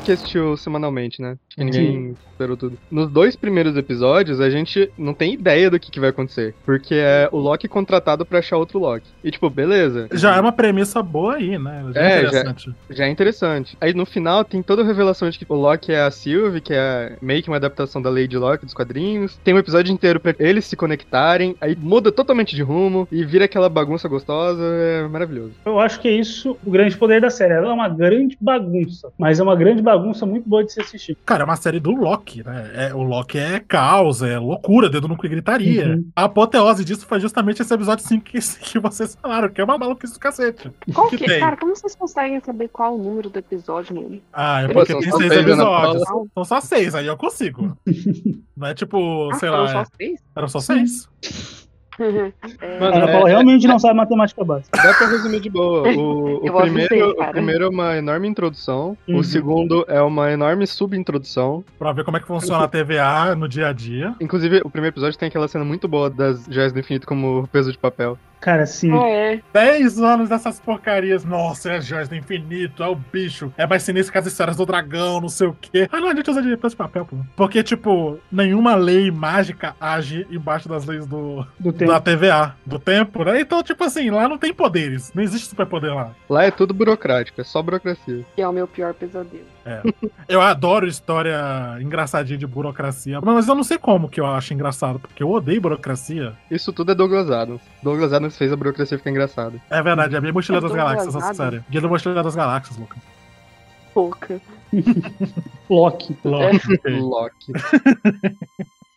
Mundo que assistiu semanalmente, né? Acho que ninguém esperou tudo. Nos dois primeiros episódios, a gente não tem ideia do que, que vai acontecer. Porque é o Loki contratado pra achar outro Loki. E tipo, beleza. Já é uma premissa boa aí, né? Já é, É, já- interessante. Já é interessante. Aí no final tem toda a revelação de que o Loki é a Sylvie, que é meio que uma adaptação da Lady Locke dos quadrinhos. Tem um episódio inteiro pra eles se conectarem. Aí muda totalmente de rumo e vira aquela bagunça gostosa. É maravilhoso. Eu acho que é isso o grande poder da série. Ela é uma grande bagunça, mas é uma grande bagunça muito boa de se assistir. Cara, é uma série do Loki, né? É, o Loki é caos, é loucura, dedo no cu e gritaria. Uhum. A apoteose disso foi justamente esse episódio 5 que, que vocês falaram, que é uma maluquice do cacete. Qual Que que, cara, como vocês conseguem saber qual o número do episódio, mano? Ah, é porque tem seis episódios. São só seis, aí eu consigo. Não é tipo, Ah, sei lá. só é- seis? Eram só seis. É, Mano, Ana é- Paula é- realmente não sabe matemática básica. Dá pra resumir de boa. O, o primeiro, o cara. primeiro é uma enorme introdução. Uhum. O segundo é uma enorme subintrodução. Pra ver como é que funciona a TVA no dia a dia. Inclusive, o primeiro episódio tem aquela cena muito boa das joias do infinito como peso de papel. Cara, sim. ah, é. 10 anos dessas porcarias. Nossa, é as joias do infinito, é o bicho. É mais sinistro que as histórias do dragão, não sei o quê. Ah, não, a gente usa de peso de papel, pô. Porque, tipo, nenhuma lei mágica age embaixo das leis do, Do tempo. da TVA, do tempo, né? Então, tipo assim, lá não tem poderes. Não existe superpoder lá. Lá é tudo burocrático, é só burocracia. Que é o meu pior pesadelo. Eu adoro história engraçadinha de burocracia, mas eu não sei como que eu acho engraçado, porque eu odeio burocracia. Isso tudo é Douglas Adams. Douglas Adams fez a burocracia ficar engraçada. É verdade, é a minha mochila É das galáxias, essa série. Guia da mochila das galáxias, Lucas. Pouca. Loki. Ok. Loki.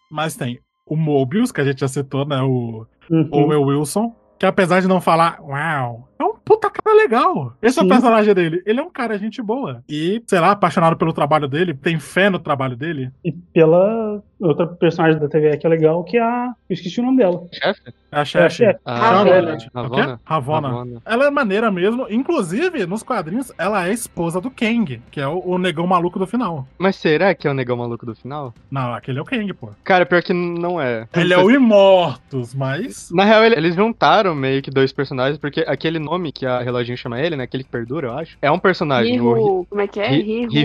Mas tem o Mobius, que a gente já citou, né? O Uhum. Owen Wilson, que apesar de não falar uau, é um puta cara legal. Esse é o Sim. personagem dele. Ele é um cara gente boa. E, sei lá, apaixonado pelo trabalho dele, tem fé no trabalho dele. E pela outra personagem da TV que é legal, que é a. Eu esqueci o nome dela. Chefe? É a É a chefe. chefe. Ah, Charlotte. Ravonna. O quê? Ravonna. Ravonna. Ela é maneira mesmo. Inclusive, nos quadrinhos, ela é esposa do Kang, que é o, o negão maluco do final. Mas será que é o negão maluco do final? Não, aquele é o Kang, pô. Cara, pior que não é. Ele é o Imortus, mas. Na real, ele- eles juntaram meio que dois personagens, porque aquele nome que a reloginho chama ele, né? Aquele que perdura, eu acho. É um personagem. o Riho, como é que é?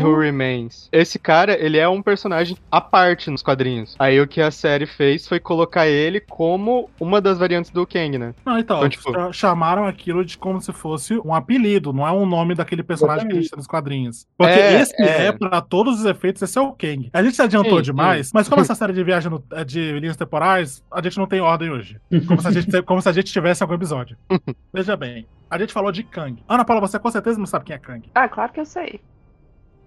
Who Remains. Esse cara, ele é um personagem à parte nos quadrinhos. Aí o que a série fez foi colocar ele como uma das variantes do Kang, né? Não, então, Então, tipo- cha- chamaram aquilo de como se fosse um apelido, não é um nome daquele personagem que a gente tem nos quadrinhos. Porque É, esse é. é, pra todos os efeitos, esse é o Kang. A gente se adiantou Sim, demais, mas como essa série de viagem no- é de linhas temporais, a gente não tem ordem hoje. Como se a gente, como se a gente tivesse algum episódio. Veja bem, a gente falou de Kang. Ana Paula, você com certeza não sabe quem é Kang. Ah, claro que eu sei.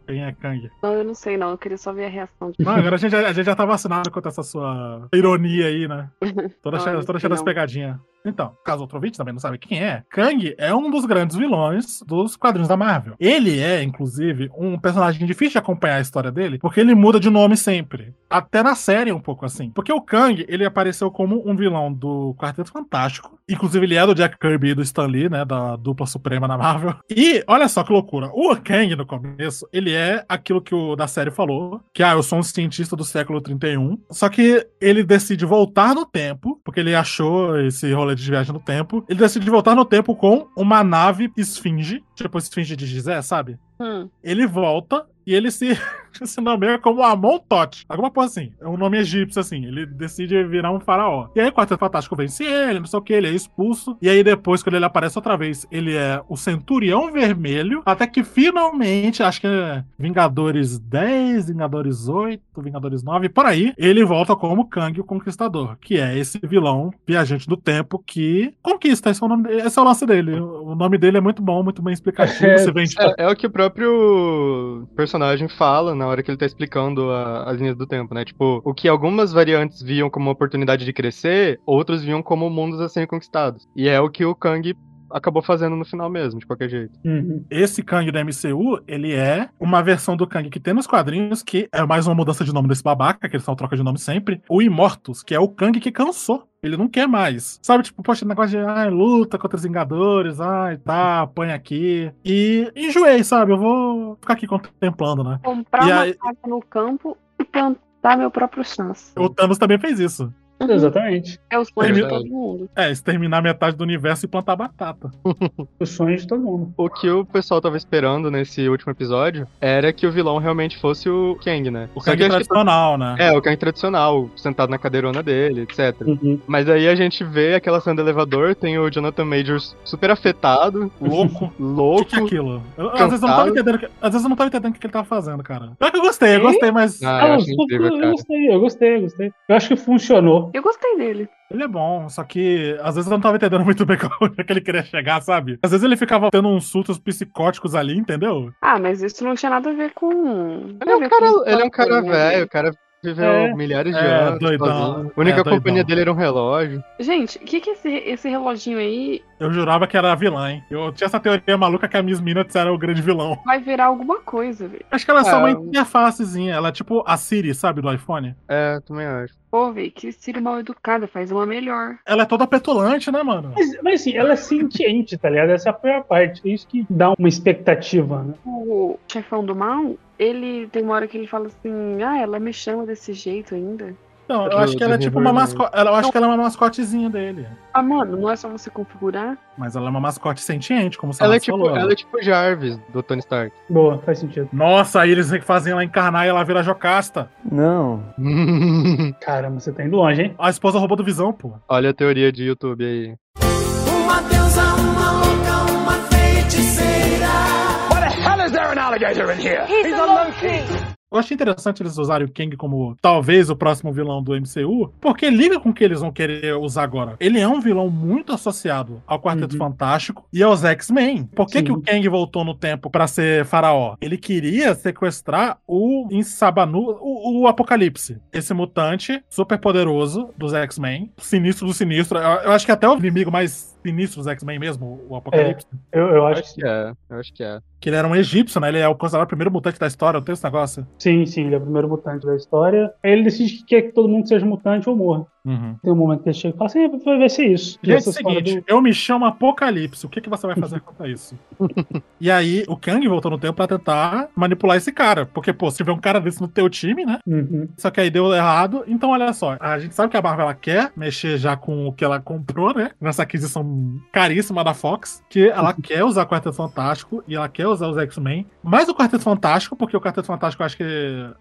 Quem é Kang? Não, eu não sei, não. Eu queria só ver a reação de Não, agora a gente, já- a gente já tá vacinado contra essa sua ironia aí, né? Toda Não, cheia, toda cheia das pegadinhas. Então, ouvinte também não sabe quem é, Kang é um dos grandes vilões dos quadrinhos da Marvel. Ele é, inclusive, um personagem difícil de acompanhar a história dele, porque ele muda de nome sempre. Até na série um pouco assim. Porque o Kang, ele apareceu como um vilão do Quarteto Fantástico. Inclusive, ele é do Jack Kirby e do Stan Lee, né? Da dupla suprema na Marvel. E, olha só que loucura. O Kang, no começo, ele é aquilo que o da série falou, que, ah, eu sou um cientista do século 31. Só que ele decide voltar no tempo, porque ele achou esse rolê de viagem no tempo. Ele decide voltar no tempo com uma nave esfinge, tipo esfinge de Gizé, sabe? Hum. Ele volta e ele se, se nomeia como Amon Tot. Alguma coisa assim. É um nome egípcio, assim. Ele decide virar um faraó. E aí o Quarteto Fantástico vence ele, não sei o que, ele é expulso. E aí depois, quando ele aparece outra vez, ele é o Centurião Vermelho. Até que finalmente, acho que é Vingadores 10, Vingadores 8, Vingadores 9, por aí, ele volta como Kang o Conquistador. Que é esse vilão viajante do tempo que conquista. Esse é o, nome, esse é o lance dele. O nome dele é muito bom, muito bem explicativo. É, vende É, é o que o próprio personagem fala na hora que ele tá explicando a- as linhas do tempo, né? Tipo, o que algumas variantes viam como uma oportunidade de crescer, outros viam como mundos a serem conquistados. E é o que o Kang acabou fazendo no final mesmo, de qualquer jeito. Uhum. esse Kang da MCU, ele é uma versão do Kang que tem nos quadrinhos, que é mais uma mudança de nome desse babaca, que ele só troca de nome sempre. O Immortus, que é o Kang que cansou. Ele não quer mais. Sabe, tipo, poxa, negócio de ai, luta contra os Vingadores, ai, tá, apanha aqui. E enjoei, sabe? Eu vou ficar aqui contemplando, né? Comprar E uma aí- casa no campo e plantar meu próprio chance. O Thanos também fez isso. Exatamente. É o sonho de todo mundo. É, exterminar metade do universo e plantar batata. O sonho de todo mundo. O que o pessoal tava esperando nesse último episódio era que o vilão realmente fosse o Kang, né? O Kang que acho que- tradicional, né? É, o Kang tradicional, sentado na cadeirona dele, etc. Uhum. Mas aí a gente vê aquela cena do elevador, tem o Jonathan Majors super afetado, Louco. O louco. que, que é aquilo? Eu- às, vezes eu não tava entendendo, que- às vezes eu não tava entendendo o que ele tava fazendo, cara. Pior que eu gostei, eu gostei, mas Ah, eu Ah, eu, incrível, eu gostei, eu gostei, eu gostei. Eu acho que funcionou. Eu gostei dele. ele é bom. Só que às vezes eu não tava entendendo muito bem onde é que ele queria chegar, sabe? Às vezes ele ficava tendo uns surtos psicóticos ali, entendeu? Ah, mas isso não tinha nada a ver com. Ele é um cara, ele é um cara velho, o cara Viveu É. milhares de É, anos. doidão. A única É, doidão. companhia dele era um relógio. Gente, o que que é esse, esse reloginho aí Eu jurava que era a vilã, hein? Eu tinha essa teoria maluca que a Miss Minutes era o grande vilão. vai virar alguma coisa, velho? Acho que ela é só Ah, uma interfacezinha. Ela é tipo a Siri, sabe, do iPhone. É, também acho. Pô, velho, que Siri mal educada, faz uma melhor. Ela é toda petulante, né, mano? Mas, mas assim, ela é sentiente, tá ligado? Essa é a parte. É isso que dá uma expectativa, né? O chefão do mal, ele tem uma hora que ele fala assim: ah, ela me chama desse jeito ainda. Não, eu acho que ela é tipo uma mascote. Eu acho que ela é uma mascotezinha dele. Ah, mano, não é só você configurar? Mas ela é uma mascote sentiente, como você Ela é, tipo, falou. ela é tipo Jarvis, do Tony Stark. Boa, faz sentido. Nossa, aí eles fazem ela encarnar e ela vira Jocasta. Não. Caramba, você tá indo longe, hein? A esposa roubou do Visão, pô. Olha a teoria de YouTube aí. Uma deusa, uma alligator in here? He's a monkey. Eu achei interessante eles usarem o Kang como talvez o próximo vilão do MCU, porque liga com o que eles vão querer usar agora. Ele é um vilão muito associado ao Quarteto Uhum. Fantástico e aos X-Men. Por que, Sim. que o Kang voltou no tempo pra ser faraó? Ele queria sequestrar o Insabanu, o, o Apocalipse. Esse mutante super poderoso dos X-Men, sinistro do sinistro. Eu, eu acho que até o inimigo mais sinistro dos X-Men mesmo, o Apocalipse. Eu, eu acho Acho que é, eu acho que é. Que ele era um egípcio, né? Ele é o considerado o primeiro mutante da história, não tem esse negócio? Sim, sim, ele é o primeiro mutante da história. Aí ele decide que quer que todo mundo seja mutante ou morra. Uhum. Tem um momento que ele chega e fala assim: "É, vai vai ser isso. E é o seguinte, do- eu me chamo Apocalipse. O que, que você vai fazer contra isso? e aí, o Kang voltou no tempo pra tentar manipular esse cara. Porque, pô, se tiver um cara desse no teu time, né? Uhum. Só que aí deu errado. Então, olha só. A gente sabe que a Marvel ela quer mexer já com o que ela comprou, né? Nessa aquisição caríssima da Fox. Que ela quer usar o Quarteto Fantástico e ela quer usar os X-Men. Mais o Quarteto Fantástico, porque o Quarteto Fantástico eu acho que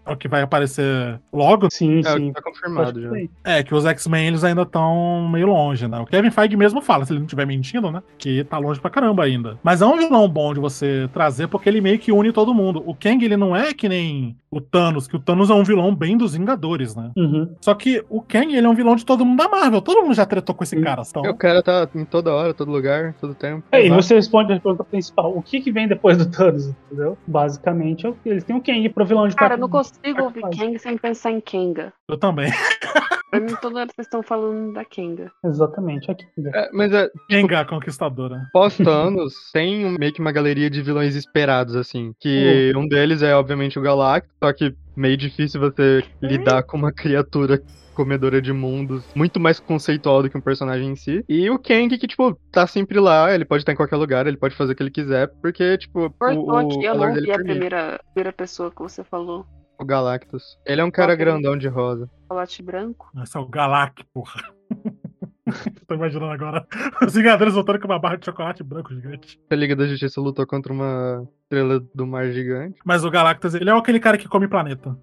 é o que vai aparecer logo. Sim, É, sim. tá confirmado já. É, que os X-Men eles ainda estão meio longe, né? O Kevin Feige mesmo fala, se ele não estiver mentindo, né? Que tá longe pra caramba ainda. Mas é um vilão bom de você trazer, porque ele meio que une todo mundo. O Kang, ele não é que nem o Thanos, que o Thanos é um vilão bem dos Vingadores, né? Uhum. Só que o Kang, ele é um vilão de todo mundo da Marvel. Todo mundo já tretou com esse Sim. cara. Então, O cara tá em toda hora, todo lugar, todo tempo. Aí Exato. você responde a pergunta principal: o que, que vem depois do Thanos? Entendeu? Basicamente, é o que- eles têm o Kang pro vilão de Cara, eu não consigo ouvir Kang sem pensar em Kenga. eu também. Pra mim, toda hora vocês estão falando da Kenga. Exatamente, aqui. né? É, mas é, Kenga, a conquistadora. pós-Thanos, tem um- meio que uma galeria de vilões esperados, assim. Que um deles é, obviamente, o Galactus, só que meio difícil você lidar com uma criatura comedora de mundos, muito mais conceitual do que um personagem em si. E o Kang, que, tipo, tá sempre lá, ele pode estar em qualquer lugar, ele pode fazer o que ele quiser, porque, tipo, o, aqui, o eu não dele a primeira, primeira pessoa que você falou. O Galactus. Ele é um cara Ok. grandão de rosa. Chocolate branco. Esse é o Galak, porra. Tô imaginando agora os Vingadores voltando com uma barra de chocolate branco gigante. A Liga da Justiça lutou contra uma estrela do mar gigante. Mas o Galactus, ele é aquele cara que come planeta.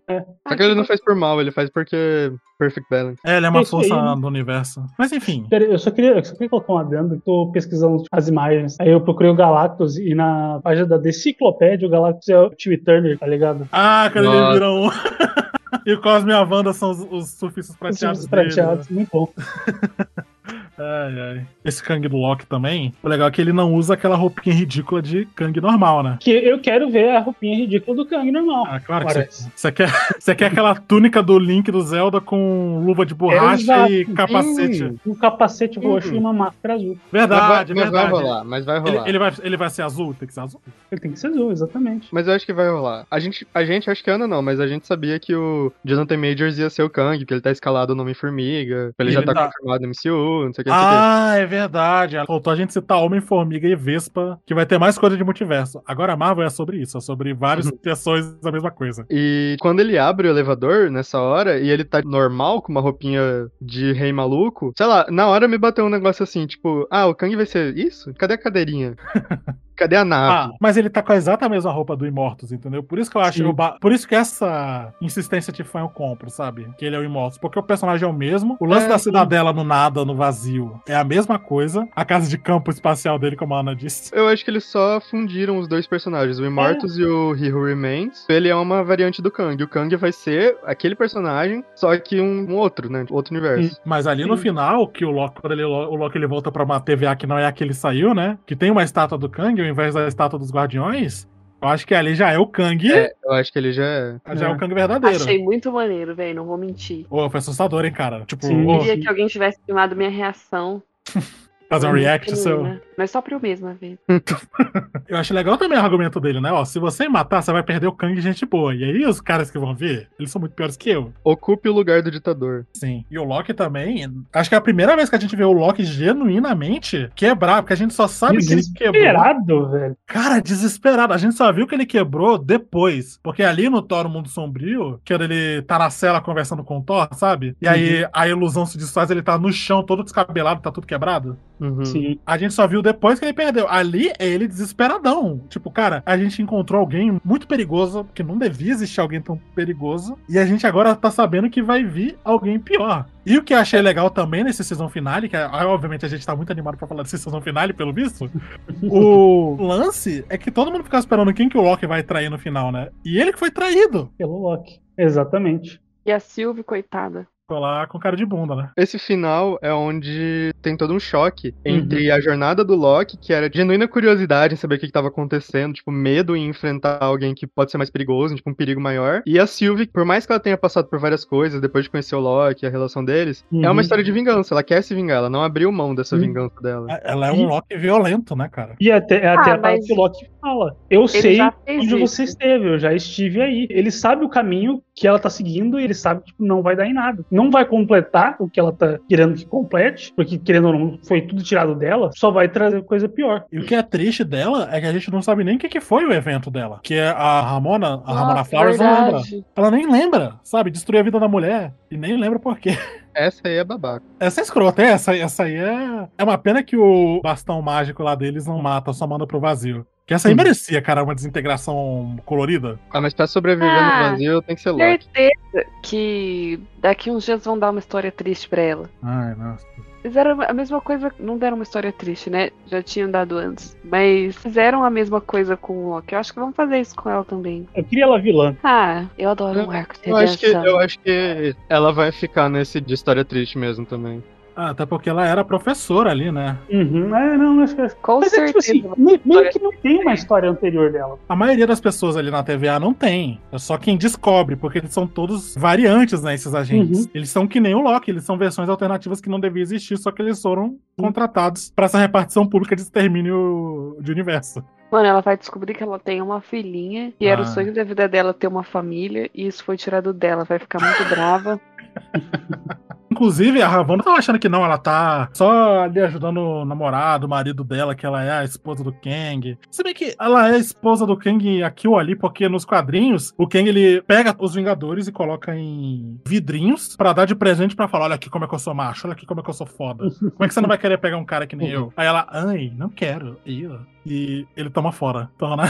Só que ele não faz por mal, ele faz porque Perfect Balance. É, ele é uma força aí. do universo. Mas enfim. Pera, Eu só, queria, eu só queria colocar um adendo, que tô pesquisando as imagens. Aí eu procurei o Galactus e na página da Deciclopédia o Galactus é o Timmy Turner, tá ligado? Ah, quando ele Nossa. vira um. e o Cosme e a Wanda são os, os surfistas prateados. Os dele, prateados, muito bom. Ai, ai. Esse Kang do Loki também. O legal é que ele não usa aquela roupinha ridícula de Kang normal, né? Que eu quero ver a roupinha ridícula do Kang normal. Ah, claro que Parece. você, você quer. Você quer aquela túnica do Link do Zelda com luva de borracha Exato. e capacete. Hum, Um capacete roxo Hum. e uma máscara azul. Verdade, mas vai, mas verdade. vai rolar, mas vai Ele, rolar. ele vai, ele vai ser azul? Tem que ser azul? Ele tem que ser azul, exatamente. Mas eu acho que vai rolar. A gente, a gente, acho que Ana não, mas a gente sabia que o Jonathan Majors ia ser o Kang, que ele tá escalado no Homem-Formiga, ele, já Ele tá, tá- confirmado no MCU, não sei o que, sei Ah, é verdade. Faltou a gente citar Homem-Formiga e Vespa, que vai ter mais coisa de multiverso. Agora a Marvel é sobre isso, é sobre várias pessoas da mesma coisa. E quando ele abre o elevador, nessa hora, e ele tá normal, com uma roupinha de rei maluco, sei lá, na hora me bateu um negócio assim, tipo, ah, o Kang vai ser isso? Cadê a cadeirinha? Cadê a Ah, nave? mas ele tá com a exata mesma roupa do Imortus, entendeu? Por isso que eu acho. Sim. eu ba- Por isso que essa insistência de fã eu compro, sabe? Que ele é o Imortus. Porque o personagem é o mesmo. O lance É, da sim. cidadela no nada, no vazio, é a mesma coisa. A casa de campo espacial dele, como a Ana disse. Eu acho que eles só fundiram os dois personagens, o Immortus e o He Who Remains. Ele é uma variante do Kang. O Kang vai ser aquele personagem, só que um, um outro, né? Outro universo. Mas ali no Sim. final, que o Loki, quando ele, o Loki ele volta pra uma TVA que não é a que ele saiu, né? Que tem uma estátua do Kang invés da estátua dos Guardiões. Eu acho que ali já é o Kang. É, eu acho que ele já é. Já é, o Kang verdadeiro. Achei muito maneiro, velho, não vou mentir. Ô, foi assustador, hein, cara? Tipo, Sim. ô, Queria que alguém tivesse filmado minha reação. fazer um react seu. pequenina. Mas só pra eu mesma ver. Eu acho legal também o argumento dele, né? Ó, se você matar, você vai perder o Kang gente boa. E aí os caras que vão vir, eles são muito piores que eu. Ocupe o lugar do ditador. Sim. E o Loki também. Acho que é a primeira vez que a gente vê o Loki genuinamente quebrar, porque a gente só sabe que ele quebrou. Desesperado, velho. Cara, desesperado. A gente só viu que ele quebrou depois. Porque ali no Thor, o Mundo Sombrio, que ele tá na cela conversando com o Thor, sabe? E aí a ilusão se desfaz, ele tá no chão, todo descabelado, tá tudo quebrado. Uhum. A gente só viu depois que ele perdeu. Ali é ele desesperadão. Tipo, cara, a gente encontrou alguém muito perigoso, que não devia existir alguém tão perigoso. E a gente agora tá sabendo que vai vir alguém pior. E o que eu achei legal também nesse season finale, que ah, obviamente a gente tá muito animado pra falar desse season finale, pelo visto. o lance é que todo mundo ficava esperando quem que o Loki vai trair no final, né? E ele que foi traído. Pelo Loki. Exatamente. E a Sylvie, coitada. Ficou lá com cara de bunda, né? Esse final é onde tem todo um choque Uhum. entre a jornada do Loki, que era genuína curiosidade em saber o que estava acontecendo, tipo, medo em enfrentar alguém que pode ser mais perigoso, tipo, um perigo maior. E a Sylvie, por mais que ela tenha passado por várias coisas depois de conhecer o Loki, a relação deles, é Uhum. uma história de vingança. Ela quer se vingar, ela não abriu mão dessa Uhum. vingança dela. Ela é um Loki violento, né, cara? E até, é até Ah, a parte mas- que o Loki fala. Eu sei já fez onde isso. você esteve, eu já estive aí. Ele sabe o caminho que ela tá seguindo e ele sabe que tipo, não vai dar em nada. Não vai completar o que ela tá querendo que complete, porque querendo ou não, foi tudo tirado dela, só vai trazer coisa pior. E o que é triste dela é que a gente não sabe nem o que, que foi o evento dela. Que é a Ramona, a Ramona Nossa, Flowers não lembra. verdade. Ela nem lembra, sabe? Destruiu a vida da mulher e nem lembra por quê. Essa aí é babaca. Essa é escrota, é, essa, essa aí é. É uma pena que o bastão mágico lá deles não mata, só manda pro vazio. Que essa aí Hum. merecia, cara, uma desintegração colorida. Ah, mas pra sobreviver Ah, no vazio tem que ser Loki. Certeza que daqui uns dias vão dar uma história triste pra ela. Ai, nossa. Fizeram a mesma coisa, não deram uma história triste, né? Já tinham dado antes. Mas fizeram a mesma coisa com o Loki. Eu acho que vão fazer isso com ela também. Eu queria ela vilã. Ah, eu adoro um arco de Eu acho, que, eu acho que ela vai ficar nesse de história triste mesmo também. Ah, até porque ela era professora ali, né? Uhum. É, não, acho que. Com Mas é tipo assim, meio que não tem uma história anterior dela. A maioria das pessoas ali na TVA não tem. É só quem descobre, porque eles são todos variantes, né? Esses agentes. Uhum. Eles são que nem o Loki, eles são versões alternativas que não deviam existir, só que eles foram contratados pra essa repartição pública de extermínio de universo. Mano, ela vai descobrir que ela tem uma filhinha, e era Ah. o sonho da vida dela ter uma família, e isso foi tirado dela. Vai ficar muito brava. Inclusive, a Ravonna tava achando que não, ela tá só ali ajudando o namorado, o marido dela, que ela é a esposa do Kang. Se bem que ela é a esposa do Kang aqui ou ali, porque nos quadrinhos, o Kang ele pega os Vingadores e coloca em vidrinhos pra dar de presente pra falar: olha aqui como é que eu sou macho, olha aqui como é que eu sou foda. Como é que você não vai querer pegar um cara que nem eu? Aí ela, ai, não quero. E, eu- e ele toma fora. Então, né?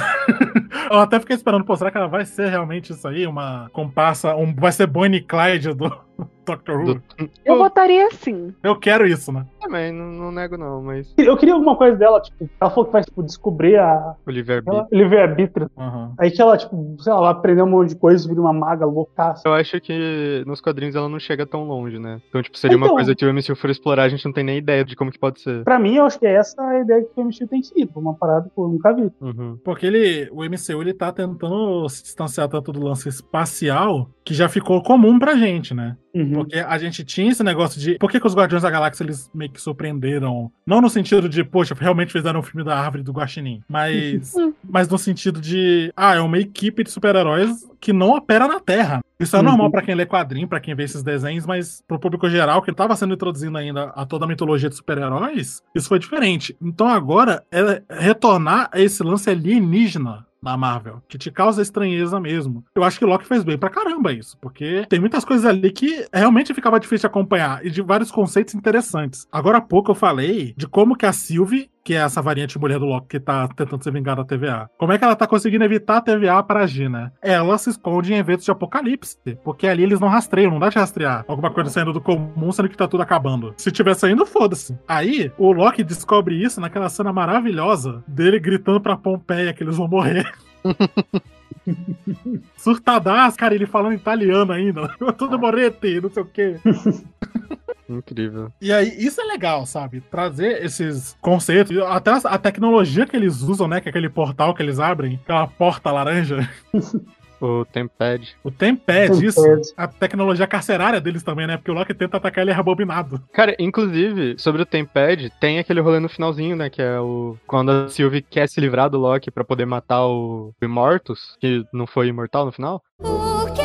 eu até fiquei esperando, pô, será que ela vai ser realmente isso aí? Uma comparsa, um, vai ser Bonnie Clyde do Doctor Who? Eu votaria assim. Eu quero isso, né? Também, não, não nego não, mas Eu queria alguma coisa dela, tipo, ela falou que vai tipo, descobrir a o livre-arbítrio. Aham. Aí que ela, tipo, sei lá, vai aprender um monte de coisa, vira uma maga loucaça. Eu acho que nos quadrinhos ela não chega tão longe, né? Então, tipo, seria uma Então. coisa que o MCU for explorar, a gente não tem nem ideia de como que pode ser. Pra mim, eu acho que essa é a ideia que o MCU tem sido. Uma parada que eu nunca vi. Uhum. Porque ele, o MCU ele tá tentando se distanciar tanto do lance espacial que já ficou comum pra gente, né? Uhum. Porque a gente tinha esse negócio de. Por que, que os Guardiões da Galáxia eles meio que surpreenderam? Não no sentido de, poxa, realmente fizeram um filme da árvore do Guaxinim. Mas. mas no sentido de. Ah, é uma equipe de super-heróis que não opera na Terra. Isso é Uhum. normal pra quem lê quadrinho, pra quem vê esses desenhos, mas pro público geral, que tava sendo introduzindo ainda a toda a mitologia de super-heróis, isso foi diferente. Então agora é retornar a esse lance alienígena na Marvel, que te causa estranheza mesmo. Eu acho que Loki fez bem pra caramba isso, porque tem muitas coisas ali que realmente ficava difícil de acompanhar e de vários conceitos interessantes. Agora há pouco eu falei de como que a Sylvie, que é essa variante mulher do Loki que tá tentando se vingar da TVA, como é que ela tá conseguindo evitar a TVA para agir, né? Ela se esconde em eventos de apocalipse, porque ali eles não rastreiam, não dá de rastrear alguma coisa saindo do comum, sendo que tá tudo acabando. Se tiver saindo, foda-se. Aí, o Loki descobre isso naquela cena maravilhosa dele gritando pra Pompeia que eles vão morrer. Surtadaço, cara, ele falando italiano ainda. Tudo morrete, não sei o quê. Incrível. E aí, isso é legal, sabe? Trazer esses conceitos, até a, tecnologia que eles usam, né? Que é aquele portal que eles abrem, aquela porta laranja. O Tempad. O Tempad, Tempad. isso. A tecnologia carcerária deles também, né? Porque o Loki tenta atacar ele rebobinado. Cara, inclusive, sobre o Tempad, tem aquele rolê no finalzinho, né? Que é o. Quando a Sylvie quer se livrar do Loki pra poder matar o Immortus, que não foi imortal no final. Porque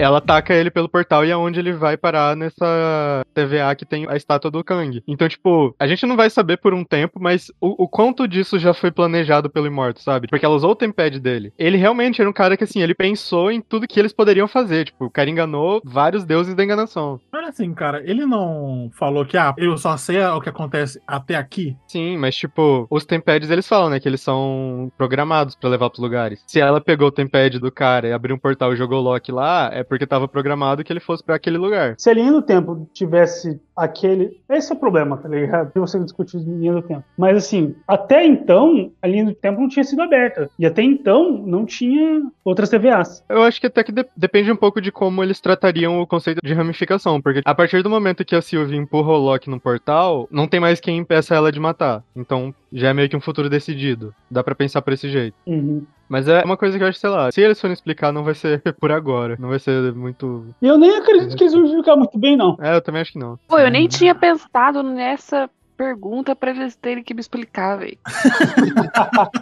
Ela ataca ele pelo portal e é onde ele vai parar nessa TVA que tem a estátua do Kang. Então, tipo, a gente não vai saber por um tempo, mas o, o quanto disso já foi planejado pelo Immortus, sabe? Porque ela usou o Tempad dele. Ele realmente era um cara que, assim, ele pensou em tudo que eles poderiam fazer. Tipo, o cara enganou vários deuses da enganação. Mas assim, cara, ele não falou que, ah, eu só sei o que acontece até aqui. Sim, mas tipo, os Tempads eles falam, né, que eles são programados pra levar pros lugares. Se ela pegou o Tempad do cara e abriu um portal e jogou o Loki lá, é porque tava programado que ele fosse pra aquele lugar. Se a linha do tempo tivesse aquele. Esse é o problema, tá ligado? De você discutir linha do tempo. Mas assim, até então, a linha do tempo não tinha sido aberta. E até então, não tinha outras TVAs. Eu acho que até que de- depende um pouco de como eles tratariam o conceito de ramificação, porque a partir do momento que a Sylvie empurra o Loki no portal, não tem mais quem impeça ela de matar. Então, já é meio que um futuro decidido. Dá pra pensar por esse jeito. Uhum. Mas é uma coisa que eu acho, sei lá, se eles forem explicar, não vai ser por agora. Não vai ser muito. E eu nem acredito que eles vão explicar muito bem, não. É, eu também acho que não. Pô, eu nem tinha pensado nessa pergunta pra eles terem que me explicar, velho.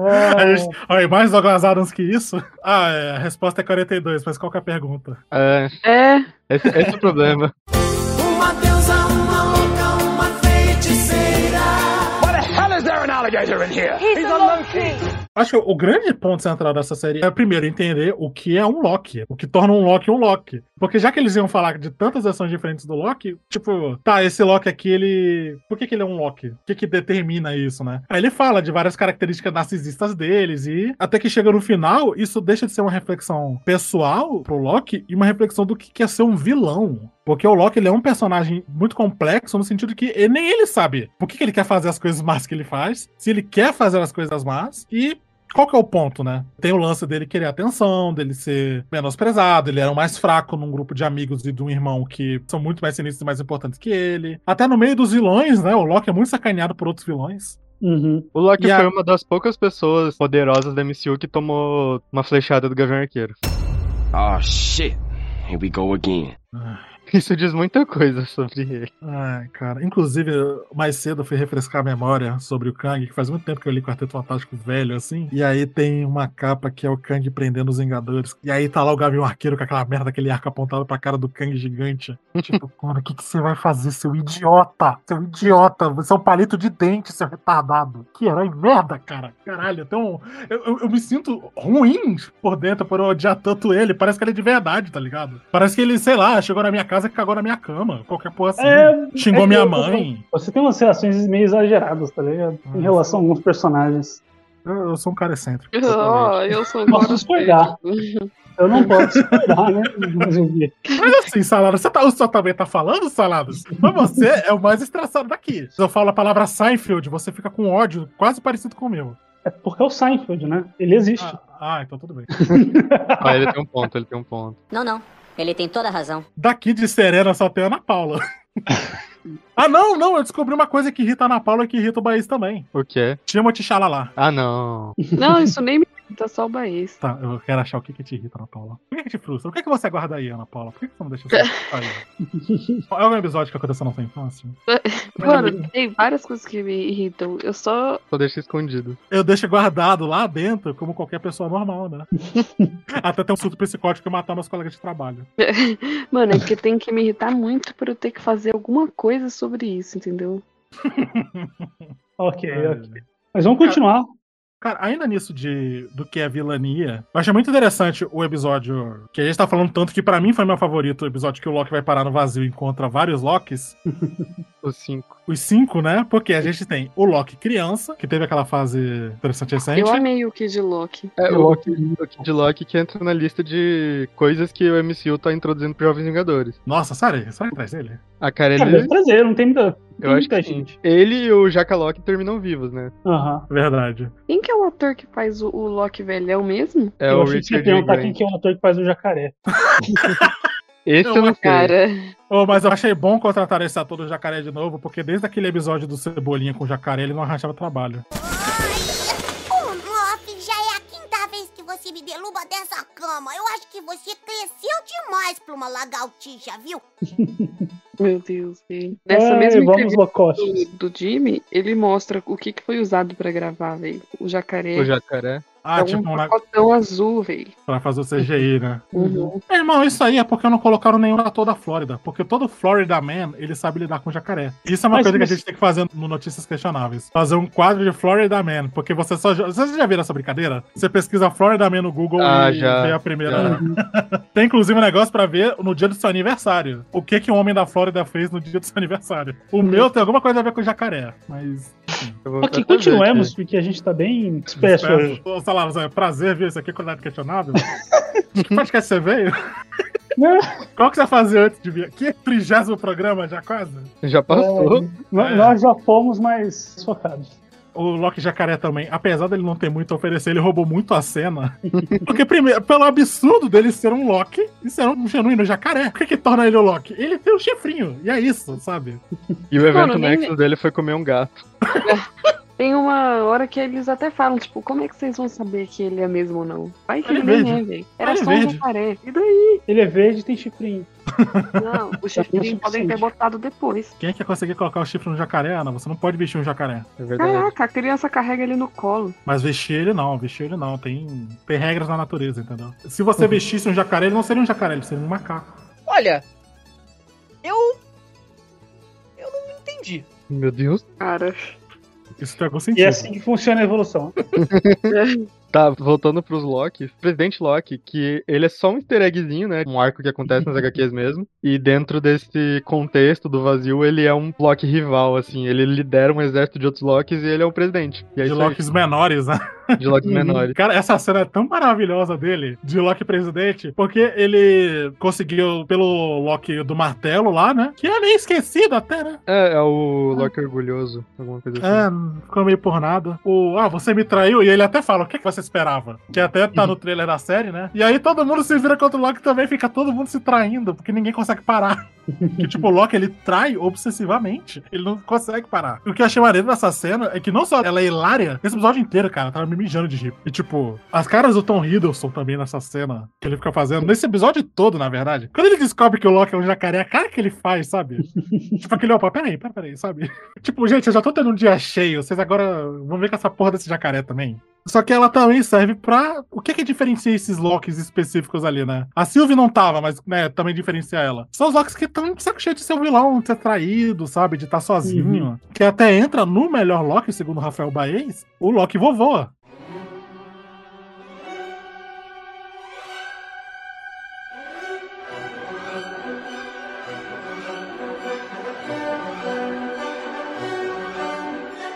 A É, gente- Olha, mais Douglas Adams que isso? Ah, é, a resposta é 42, mas qual que é a pergunta? É, É. esse, esse é o problema. Uma deusa, uma louca, uma feiticeira. Why the hell is there an alligator in here? He's a Loki. Acho que o grande ponto central dessa série é, primeiro, entender o que é um Loki. O que torna um Loki um Loki. Porque já que eles iam falar de tantas versões diferentes do Loki, tipo, tá, esse Loki aqui, ele. Por que, que ele é um Loki? O que, que determina isso, né? Aí ele fala de várias características narcisistas deles e até que chega no final, isso deixa de ser uma reflexão pessoal pro Loki e uma reflexão do que quer ser um vilão. Porque o Loki ele é um personagem muito complexo no sentido que ele- nem ele sabe por que, que ele quer fazer as coisas más que ele faz, se ele quer fazer as coisas más e qual que é o ponto, né? Tem o lance dele querer atenção, dele ser menosprezado, ele era o mais fraco num grupo de amigos e de um irmão que são muito mais sinistros e mais importantes que ele. Até no meio dos vilões, né? O Loki é muito sacaneado por outros vilões. uhum. O Loki E a- foi uma das poucas pessoas poderosas da MCU que tomou uma flechada do Gavião Arqueiro. Oh, shit. Here we go again. Isso diz muita coisa sobre ele. Ai, cara. Inclusive, mais cedo eu fui refrescar a memória sobre o Kang, que faz muito tempo que eu li Quarteto Fantástico velho, assim. E aí tem uma capa que é o Kang prendendo os Vingadores. E aí tá lá o Gavião Arqueiro com aquela merda, aquele arco apontado pra cara do Kang gigante. Tipo, mano, o que, que você vai fazer, seu idiota? Seu idiota, você é um palito de dente, seu retardado. Que herói merda, cara. Caralho, então. Eu, eu, eu me sinto ruim por dentro por eu odiar tanto ele. Parece que ele é de verdade, tá ligado? Parece que ele, sei lá, chegou na minha casa e cagou na minha cama. Qualquer porra assim. É, Xingou é minha que mãe. Você tem umas reações meio exageradas, tá ligado? Em relação a alguns personagens. Eu, eu sou um cara excêntrico. Eu sou Posso agora discordar. Eu não posso discordar, né? Mas eu vi. Mas assim, Saladas, você tá, o senhor também tá falando, Saladas? Mas você é o mais estressado daqui. Se eu falo a palavra Seinfeld, você fica com ódio quase parecido com o meu. É porque é o Seinfeld, né? Ele existe. Ah, ah, então tudo bem. Ah, ele tem um ponto, ele tem um ponto. Não, não. Ele tem toda a razão. Daqui de Serena só tem a Ana Paula. ah, não, não, eu descobri uma coisa que irrita a Ana Paula e que irrita o Baís também. O quê? Timothy Xalala. Ah, não. Não, isso nem me irrita, só o Baís. Tá, eu quero achar o que, que te irrita, Ana Paula. Por que, que te frustra? O que, que você guarda aí, Ana Paula? Por que, que você não deixa isso? É um episódio que aconteceu na sua infância? Mano, tem várias coisas que me irritam. Eu só. Só deixa escondido. Eu deixo guardado lá dentro, como qualquer pessoa normal, né? Até ter um surto psicótico e matar meus colegas de trabalho. Mano, é porque tem que me irritar muito pra eu ter que fazer alguma coisa sobre isso, entendeu? Ok, ok. Mas vamos continuar. Cara, ainda nisso de do que é vilania, eu achei muito interessante o episódio que a gente tá falando tanto que pra mim foi meu favorito, o episódio que o Loki vai parar no vazio e encontra vários Lokis. Os cinco. Os cinco, né? Porque a gente tem o Loki criança, que teve aquela fase interessante recente. Eu amei o Kid Loki. É, o Loki, o Kid Loki que entra na lista de coisas que o MCU tá introduzindo pros Jovens Vingadores. Nossa, sério? Só atrás dele? A cara, ele. deve trazer, não tem muita. Eu acho que sim. Ele e o Jacalock terminam vivos, né? Aham. Verdade. Quem que é o ator que faz o, o Loki velhão mesmo? É eu o achei que você ia Richard perguntar quem que é o ator que faz o jacaré. Esse eu não sei. Cara, Oh, mas eu achei bom contratar esse ator do jacaré de novo, porque desde aquele episódio do Cebolinha com o jacaré, ele não arranjava trabalho. Ô, derruba dessa cama. Eu acho que você cresceu demais pra uma lagartixa, viu? meu Deus. velho. Nessa Ai, mesma vamos do, do Jimmy, ele mostra o que, que foi usado pra gravar, velho. O jacaré. O jacaré. Ah, é tipo, um um pacotão azul, velho. pra fazer o CGI, né? Uhum. É, irmão, isso aí é porque não colocaram nenhum ator da Flórida. Porque todo Florida Man, ele sabe lidar com jacaré. Isso é uma Mas coisa que a gente tem que fazer no Notícias Questionáveis. Fazer um quadro de Florida Man. Porque você só. Vocês já viram essa brincadeira? Você pesquisa Florida Man no Google Ah, e já, vê a primeira. tem inclusive um negócio pra ver no dia do seu aniversário. O que que um homem da Flórida fez no dia do seu aniversário. O meu tem alguma coisa a ver com jacaré. Mas. Ok, continuemos, aqui. porque a gente tá bem disperso hoje. Salário, é prazer ver isso aqui, qualidade questionável. De que podcast você veio? Qual que você vai fazer antes de vir? Que trigésimo programa já quase? Já passou. É, nó- Nós já fomos mais focados. O Loki Jacaré também, apesar dele não ter muito a oferecer, ele roubou muito a cena. Porque, primeiro, pelo absurdo dele ser um Loki e ser um genuíno jacaré. O que que torna ele o Loki? Ele tem um chifrinho, e é isso, sabe? E o evento Mano, nem- dele foi comer um gato. Tem uma hora que eles até falam, tipo, como é que vocês vão saber que ele é mesmo ou não? Vai que Ele ele, é nem verde. é, velho. Era Ele é só um jacaré. E daí? Ele é verde e tem chifrinho. Não, os chifrinhos podem ter botado depois. Quem é que ia conseguir colocar o chifre no jacaré, Ana? Você não pode vestir um jacaré. É verdade. Caraca, a criança carrega ele no colo. Mas vestir ele não, vestir ele não. Tem, tem regras na natureza, entendeu? Se você vestisse um jacaré, ele não seria um jacaré, ele seria um macaco. Olha, eu. Eu não entendi. Meu Deus. Cara. Isso algum E sentido. é assim que funciona a evolução. Tá, voltando pros Loki. Presidente Loki, que ele é só um easter eggzinho, né? Um arco que acontece nas HQs mesmo. E dentro desse contexto do vazio, ele é um Loki rival, assim. Ele lidera um exército de outros Lokis e ele é o presidente. E é de. Lokis menores, né? De Lokis menores. Cara, essa cena é tão maravilhosa dele, de Loki presidente, porque ele conseguiu pelo Loki do martelo lá, né? Que é meio esquecido até, né? É, é o Loki orgulhoso, alguma coisa assim. É, ficou meio por nada. O, ah, você me traiu, e ele até fala, o que, que você esperava? Que até tá no trailer da série, né? E aí todo mundo se vira contra o Loki também, fica todo mundo se traindo, porque ninguém consegue parar. Que tipo, o Loki, ele trai obsessivamente. Ele não consegue parar. O que eu achei maneiro dessa cena é que não só ela é hilária, esse episódio inteiro, cara, tava me mijando de rir. E tipo, as caras do Tom Hiddleston também nessa cena que ele fica fazendo, nesse episódio todo, na verdade. Quando ele descobre que o Loki é um jacaré, a cara que ele faz, sabe? tipo aquele, opa, peraí, peraí, peraí, sabe? tipo, gente, eu já tô tendo um dia cheio, vocês agora vão ver com essa porra desse jacaré também. Só que ela também serve pra. O que que diferencia esses Locks específicos ali, né? A Sylvie não tava, mas né, também diferencia ela. São os Locks que estão de saco cheio de ser o vilão, de ser traído, sabe? De estar sozinho. Que até entra no melhor Loki, segundo Rafael Baez, o Loki vovô.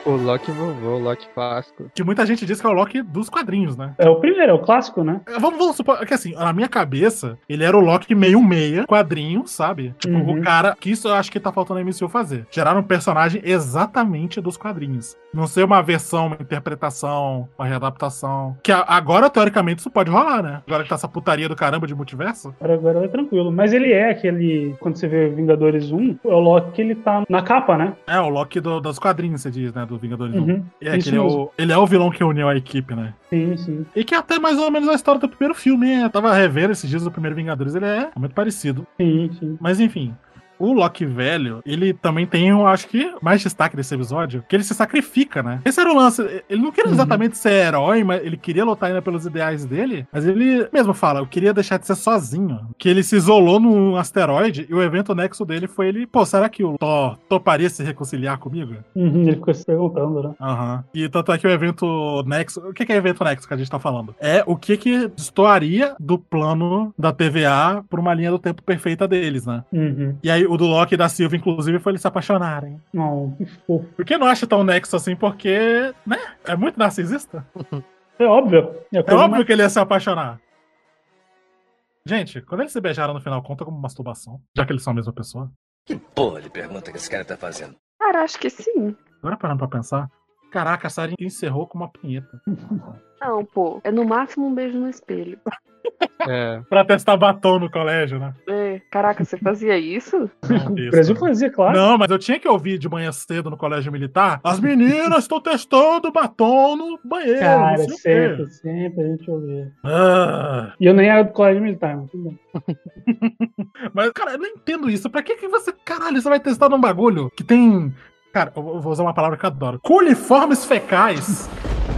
O Loki vovô, o Loki clássico. Que muita gente diz que é o Loki dos quadrinhos, né? É o primeiro, é o clássico, né? Vamos, vamos supor que assim, na minha cabeça, ele era o Loki meio meia, quadrinho, sabe? Tipo, Uhum. o cara, que isso eu acho que tá faltando a MCU fazer. Gerar um personagem exatamente dos quadrinhos. Não ser uma versão, uma interpretação, uma readaptação. Que agora, teoricamente, isso pode rolar, né? Agora que tá essa putaria do caramba de multiverso. Agora, agora é tranquilo. Mas ele é aquele. Quando você vê Vingadores 1, é o Loki que ele tá na capa, né? É, o Loki do- dos quadrinhos, você diz, né? Do Vingadores 1. Uhum. É, Isso que ele é, o, ele é o vilão que uniu a equipe, né? Sim, sim. E que até mais ou menos a história do primeiro filme, né? Eu tava revendo esses dias do primeiro Vingadores, ele é muito parecido. Sim, sim. Mas enfim. O Loki velho, ele também tem, eu acho que, mais destaque desse episódio, que ele se sacrifica, né? Esse era o lance. Ele não queria Uhum. exatamente ser herói, mas ele queria lutar ainda pelos ideais dele. Mas ele mesmo fala, eu queria deixar de ser sozinho. Que ele se isolou num asteroide e o evento nexo dele foi ele, pô, será que o Thor toparia se reconciliar comigo? Uhum, ele ficou se perguntando, né? Aham. E tanto é que o evento Nexo. O que que é evento Nexo que a gente tá falando? É o que que destoaria do plano da TVA pra uma linha do tempo perfeita deles, né? Uhum. E aí o do Loki e da Silva, inclusive, foi eles se apaixonarem. Não, que fofo. Por que não acha tão Nexo assim? Porque, né? É muito narcisista. É óbvio. É, É óbvio mais- que ele ia se apaixonar. Gente, quando eles se beijaram no final, conta como masturbação? Já que eles são a mesma pessoa. Porra, ele pergunta que esse cara tá fazendo. Cara, acho que sim. Agora parando pra pensar. Caraca, a série encerrou com uma punheta. Não, pô. É no máximo um beijo no espelho. É. Pra testar batom no colégio, né? É. Caraca, você fazia isso? O Brasil fazia, claro. Não, mas eu tinha que ouvir de manhã cedo no colégio militar. As meninas estão testando batom no banheiro. Cara, sempre, sempre a gente ouvia. Ah, E eu nem era do colégio militar, mas tudo bem. mas, cara, eu não entendo isso. Pra que, que você. Caralho, você vai testar num bagulho que tem. Cara, eu vou usar uma palavra que eu adoro. Coliformes fecais.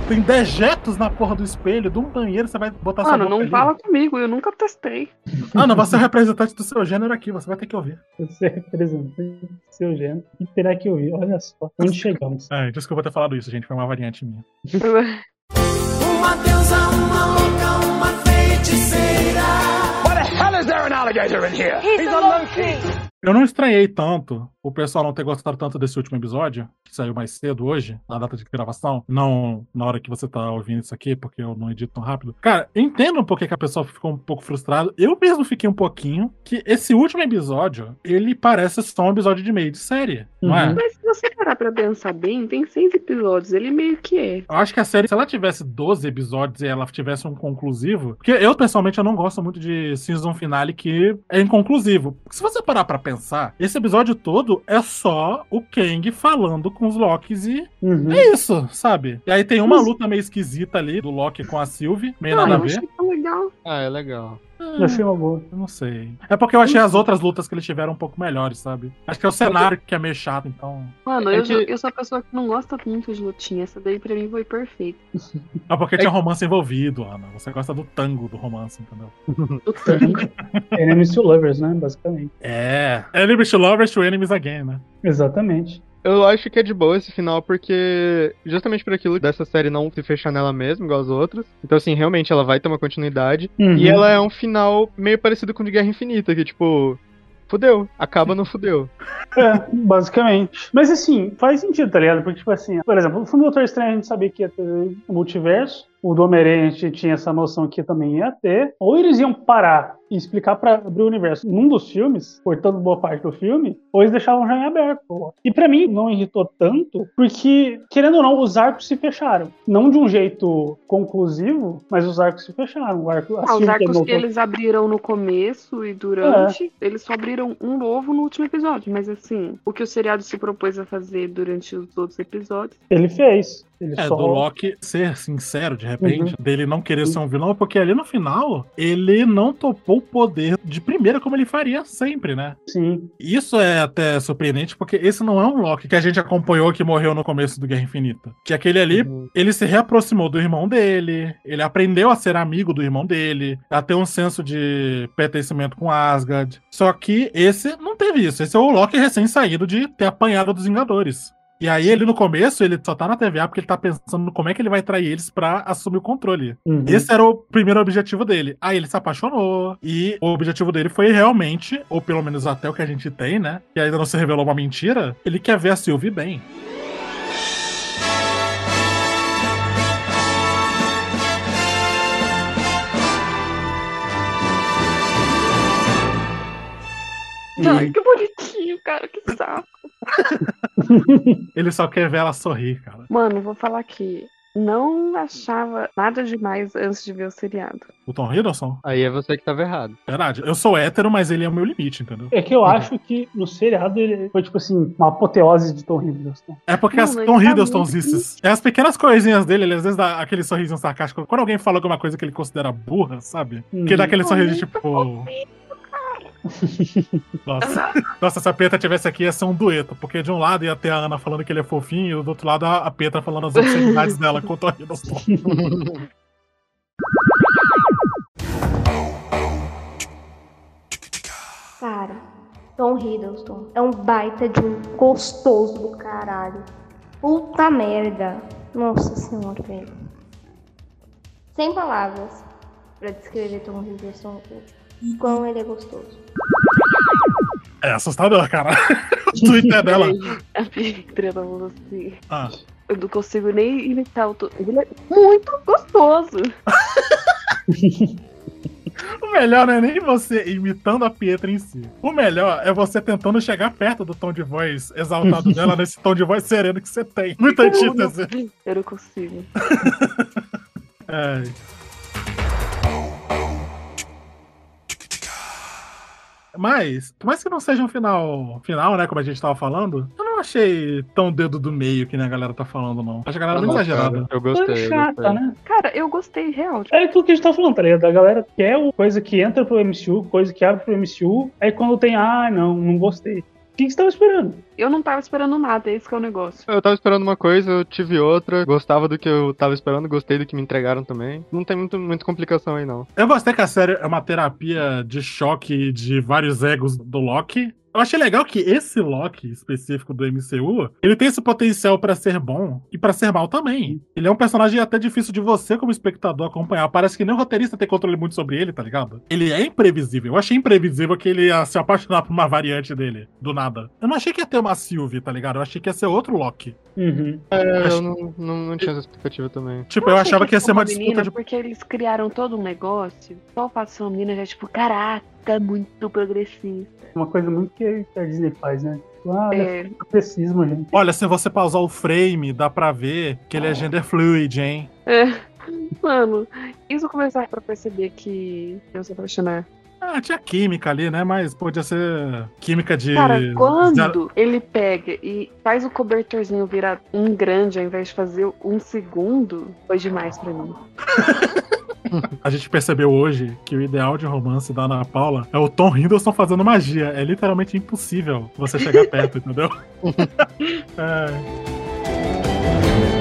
Tem dejetos na porra do espelho, de um banheiro, você vai botar sua Mano, não ali. fala comigo, eu nunca testei. Ah, não, você é o representante do seu gênero aqui, você vai ter que ouvir. Você representa seu gênero e terá que ouvir. Olha só, onde chegamos. É, desculpa ter falado isso, gente, foi uma variante minha. Uma deusa, uma louca, uma feiticeira. Why the hell is there an alligator in here? He's a monkey. Eu não estranhei tanto o pessoal não ter gostado tanto desse último episódio, que saiu mais cedo hoje, na data de gravação, não na hora que você tá ouvindo isso aqui, porque eu não edito tão rápido. Cara, entendo um pouco que a pessoa ficou um pouco frustrada. Eu mesmo fiquei um pouquinho que esse último episódio, ele parece só um episódio de meio de série, não é? Mas se você parar pra pensar bem, tem seis episódios, ele meio que é. Eu acho que a série, se ela tivesse 12 episódios e ela tivesse um conclusivo. Porque eu, pessoalmente, eu não gosto muito de season finale que é inconclusivo. Porque se você parar pra pensar, esse episódio todo é só o Kang falando com os Locks e Uhum. é isso, sabe? E aí tem uma luta meio esquisita ali do Loki com a Sylvie, meio Ah, nada a ver. achei tão legal. Ah, é legal. Eu achei uma boa. Eu não sei. É porque eu achei as outras lutas que eles tiveram um pouco melhores, sabe? Acho que é o cenário que é meio chato, então. Mano, É eu, que- eu sou a pessoa que não gosta muito de lutinha. Essa daí pra mim foi perfeita. É porque tinha romance envolvido, Ana. Você gosta do tango do romance, entendeu? O tango. Enemies to Lovers, né? Basicamente. É. Enemies to Lovers to Enemies Again, né? Exatamente. Eu acho que é de boa esse final, porque justamente por aquilo dessa série não se fechar nela mesma, igual as outras. Então, assim, realmente ela vai ter uma continuidade. Uhum. E ela é um final meio parecido com o de Guerra Infinita, que, tipo, fudeu. Acaba no fudeu. É, basicamente. Mas assim, faz sentido, tá ligado? Porque, tipo assim, por exemplo, no filme do Doutor Estranho a gente sabia que ia ter o multiverso. O do Homem-Aranha a gente tinha essa noção que também ia ter. Ou eles iam parar e explicar pra abrir o universo num dos filmes, cortando boa parte do filme, ou eles deixavam já em aberto. E pra mim não irritou tanto, porque, querendo ou não, os arcos se fecharam. Não de um jeito conclusivo, mas os arcos se fecharam. O arco, Ah, os Sylvie arcos que com- eles abriram no começo e durante, eles só abriram um novo no último episódio. Mas assim, o que o seriado se propôs a fazer durante os outros episódios. Ele fez. Ele É, só... do Loki ser sincero, de repente, dele não querer ser um vilão, porque ali no final, ele não topou o poder de primeira como ele faria sempre, né? Sim. Isso é até surpreendente, porque esse não é um Loki que a gente acompanhou que morreu no começo do Guerra Infinita. Que aquele ali, Uhum. ele se reaproximou do irmão dele, ele aprendeu a ser amigo do irmão dele, a ter um senso de pertencimento com Asgard. Só que esse não teve isso. Esse é o Loki recém-saído de ter apanhado dos Vingadores. E aí ele no começo, ele só tá na TVA porque ele tá pensando como é que ele vai trair eles pra assumir o controle. Uhum. Esse era o primeiro objetivo dele. Aí ele se apaixonou. E o objetivo dele foi realmente, ou pelo menos até o que a gente tem, né? Que ainda não se revelou uma mentira. Ele quer ver a Sylvie bem. Ai, que bonitinho, cara, que saco. Ele só quer ver ela sorrir, cara. Mano, vou falar que não achava nada demais antes de ver o seriado. O Tom Hiddleston? Aí é você que tava errado. Verdade. Eu sou hétero, mas ele é o meu limite, entendeu? É que eu acho que no seriado ele foi, tipo assim, uma apoteose de Tom Hiddleston. É porque Não, as Tom tá Hiddlestonzices. É as pequenas coisinhas dele, ele às vezes dá aquele sorrisinho sarcástico. Quando alguém fala alguma coisa que ele considera burra, sabe? Que Uhum. dá aquele sorriso tipo. Nossa. Nossa, se a Petra tivesse aqui, ia ser um dueto. Porque de um lado ia ter a Ana falando que ele é fofinho, e do outro lado a Petra falando as obscenidades dela com o Tom Hiddleston. Cara, Tom Hiddleston é um baita de um gostoso do caralho. Puta merda. Nossa senhora, velho. Sem palavras pra descrever Tom Hiddleston. Quão ele é gostoso. É assustador, cara. o Twitter dela. A Petra falou assim. Ah. Eu não consigo nem imitar o. to- Ele é muito gostoso. O melhor não é nem você imitando a Pietra em si. O melhor é você tentando chegar perto do tom de voz exaltado dela, nesse tom de voz sereno que você tem. Muita antítese. Eu não consigo. É. Mas, por mais que não seja um final, final, né, como a gente tava falando, eu não achei tão dedo do meio que nem a galera tá falando, não. Acho a galera muito exagerada. Eu gostei. eu chata, gostei. né? Cara, eu gostei real. É aquilo que a gente tá falando, tá ligado? A galera quer coisa que entra pro MCU, coisa que abre pro MCU, aí quando tem, ah, não, não gostei. O que, que você tava esperando? Eu não tava esperando nada, esse que é o negócio. Eu tava esperando uma coisa, eu tive outra, gostava do que eu tava esperando, gostei do que me entregaram também. Não tem muito, muita complicação aí, não. Eu gostei que a série é uma terapia de choque de vários egos do Loki. Eu achei legal que esse Loki específico do MCU, ele tem esse potencial pra ser bom e pra ser mal também. Ele é um personagem até difícil de você como espectador acompanhar. Parece que nem o roteirista tem controle muito sobre ele, tá ligado? Ele é imprevisível. Eu achei imprevisível que ele ia se apaixonar por uma variante dele, do nada. Eu não achei que ia ter uma Sylvie, tá ligado? Eu achei que ia ser outro Loki. Uhum. É, eu não, não, não tinha essa expectativa também. Tipo, eu, achei achava que ia ser uma disputa menina de Porque eles criaram todo um negócio. Só o fato de ser uma menina já, tipo, caraca, muito progressista. Uma coisa muito que a Disney faz, né? Ah, olha, É, progressismo, gente. Olha, se você pausar o frame, dá pra ver que ele é gender fluid, hein? é. Mano, isso eu começar pra perceber que eu se apaixonar. Ah, tinha química ali, né? Mas podia ser química de. Cara, de- quando ele pega e faz o cobertorzinho virar um grande ao invés de fazer um segundo, foi demais pra mim. A gente percebeu hoje que o ideal de romance da Ana Paula é o Tom Hiddleston fazendo magia. É literalmente impossível você chegar perto, entendeu? É.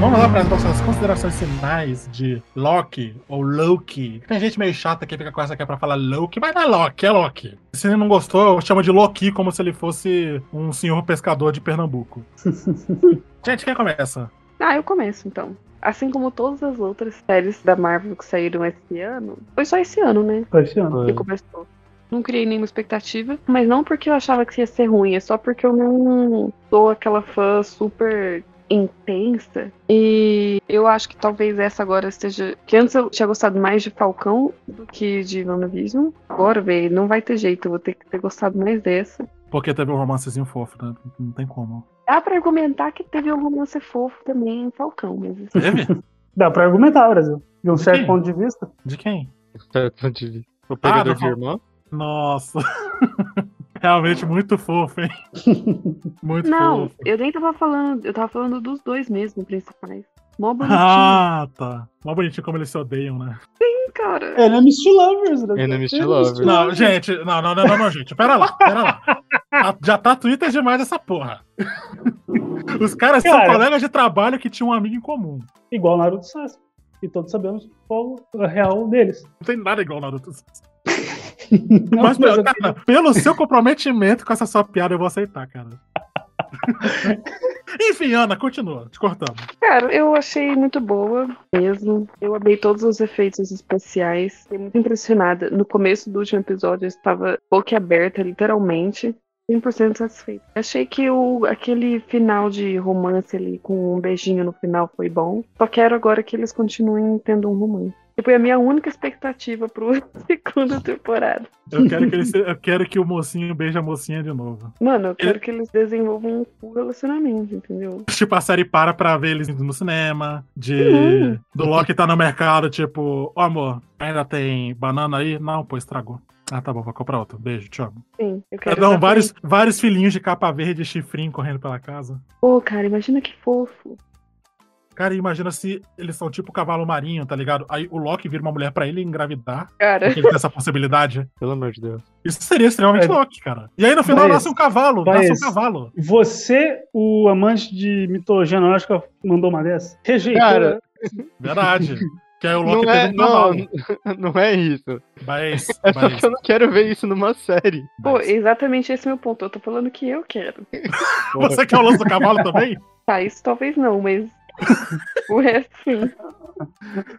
Vamos lá para as nossas considerações finais de Loki ou Loki. Tem gente meio chata que fica com essa aqui pra falar Loki, mas não é Loki, é Loki. Se não gostou, chama de Loki como se ele fosse um senhor pescador de Pernambuco. gente, quem começa? Ah, eu começo então. Assim como todas as outras séries da Marvel que saíram esse ano, foi só esse ano, né? Foi esse ano. Que começou. Não criei nenhuma expectativa, mas não porque eu achava que ia ser ruim, é só porque eu não sou aquela fã super intensa. E eu acho que talvez essa agora esteja. Que antes eu tinha gostado mais de Falcão do que de WandaVision. Agora, velho, não vai ter jeito, eu vou ter que ter gostado mais dessa. Porque teve um romancezinho fofo, né? Não tem como. Dá pra argumentar que teve um romance fofo também em Falcão, mas. Teve? Dá pra argumentar, Brasil. De um certo Sim. ponto de vista. De quem? Certo, de vista. O pegador não, de irmã? Nossa. Realmente muito fofo, hein? Muito Não, fofo. eu nem tava falando. Eu tava falando dos dois mesmo, principais. Mó bonitinho, Ah, tá. Mó bonitinho como eles se odeiam, né? cara. Enemies to lovers, Brasil. Enemies to lovers. Não, gente, não, não, não, não, não, gente. Pera lá, pera lá. Ah, Já tá Twitter demais essa porra. Os caras são Cara. colegas de trabalho que tinham um amigo em comum. Igual Naruto Sasuke. E todos sabemos qual é a real deles. Não tem nada igual Naruto. Não, Mas, mas eu- cara, pelo seu comprometimento com essa sua piada, eu vou aceitar, cara. Enfim, Ana, continua, te cortando. Cara, eu achei muito boa mesmo. Eu amei todos os efeitos especiais. Fiquei muito impressionada. No começo do último episódio eu estava boquiaberta, literalmente. 100% satisfeita. Achei que o, aquele final de romance ali, com um beijinho no final, foi bom. Só quero agora que eles continuem tendo um romance. Foi a minha única expectativa pro segunda temporada. Eu quero que, ele se- eu quero que o mocinho beije a mocinha de novo. Mano, eu quero que eles desenvolvam um relacionamento, entendeu? Tipo, a série para pra ver eles indo no cinema, de Uhum. do Loki tá no mercado, tipo, ó amor, ainda tem banana aí? Não, pô, estragou. Ah, tá bom, vou comprar outro. Beijo, te amo. Sim, eu quero. Não, vários, vários filhinhos de capa verde e chifrinho correndo pela casa. Pô, cara, imagina que fofo. Cara, imagina se eles são tipo cavalo marinho, tá ligado? Aí o Loki vira uma mulher pra ele engravidar. Cara. Porque ele tem essa possibilidade. Pelo amor de Deus. Isso seria extremamente É. Loki, cara. E aí no final Mas- nasce um cavalo, mas- nasce um cavalo. Você, o amante de mitologia nórdica, mandou uma dessa? Rejeitou. Cara? Verdade. Que aí o Loki Não é, um cavalo. não, não é isso. Mas, É só mas que eu não quero ver isso numa série. Pô, exatamente esse é o meu ponto. Eu tô falando que eu quero. você quer o lance do cavalo também? Tá, isso talvez não, mas. o resto sim.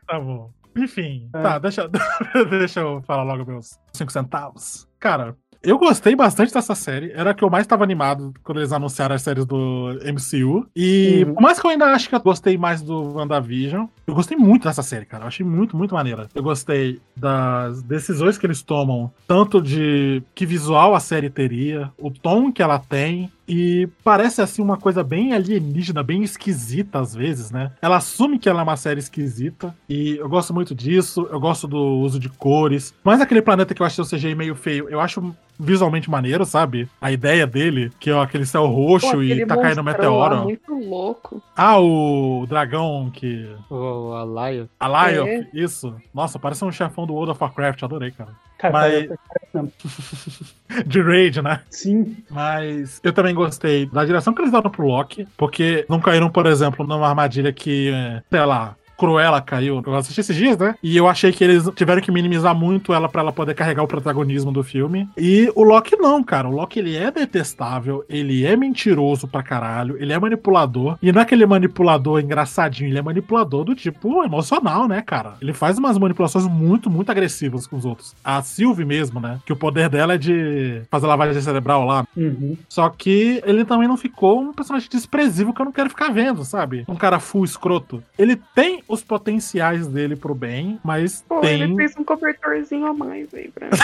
Tá bom. Enfim, tá, deixa, deixa eu falar logo meus 5 centavos. Cara, eu gostei bastante dessa série. Era a que eu mais estava animado quando eles anunciaram as séries do MCU. E Uhum. por mais que eu ainda acho que eu gostei mais do WandaVision, eu gostei muito dessa série, cara. Eu achei muito, muito maneira. Eu gostei das decisões que eles tomam, tanto de que visual a série teria, o tom que ela tem. E parece assim uma coisa bem alienígena, bem esquisita às vezes, né? Ela assume que ela é uma série esquisita. E eu gosto muito disso. Eu gosto do uso de cores. Mas aquele planeta que eu achei o CGI meio feio, eu acho visualmente maneiro, sabe? A ideia dele, que é aquele céu roxo Pô, e aquele tá caindo monstrão lá, meteoro. Muito louco. Ah, o dragão que. O Alaio. A Lion, É. isso. Nossa, parece um chefão do World of Warcraft, adorei, cara. Cara, Mas- De Raid, né? Sim. Mas eu também gostei da direção que eles deram pro Loki, porque não caíram, por exemplo, numa armadilha que, é, sei lá. Cruella caiu. Eu assisti esses dias, né? E eu achei que eles tiveram que minimizar muito ela pra ela poder carregar o protagonismo do filme. E o Loki não, cara. O Loki ele é detestável, ele é mentiroso pra caralho, ele é manipulador. E não é aquele manipulador engraçadinho, ele é manipulador do tipo emocional, né, cara? Ele faz umas manipulações muito, muito agressivas com os outros. A Sylvie mesmo, né? Que o poder dela é de fazer lavagem cerebral lá. Uhum. Só que ele também não ficou um personagem desprezível que eu não quero ficar vendo, sabe? Um cara full escroto. Ele tem os potenciais dele pro bem, mas Pô, tem. ele fez um cobertorzinho a mais aí pra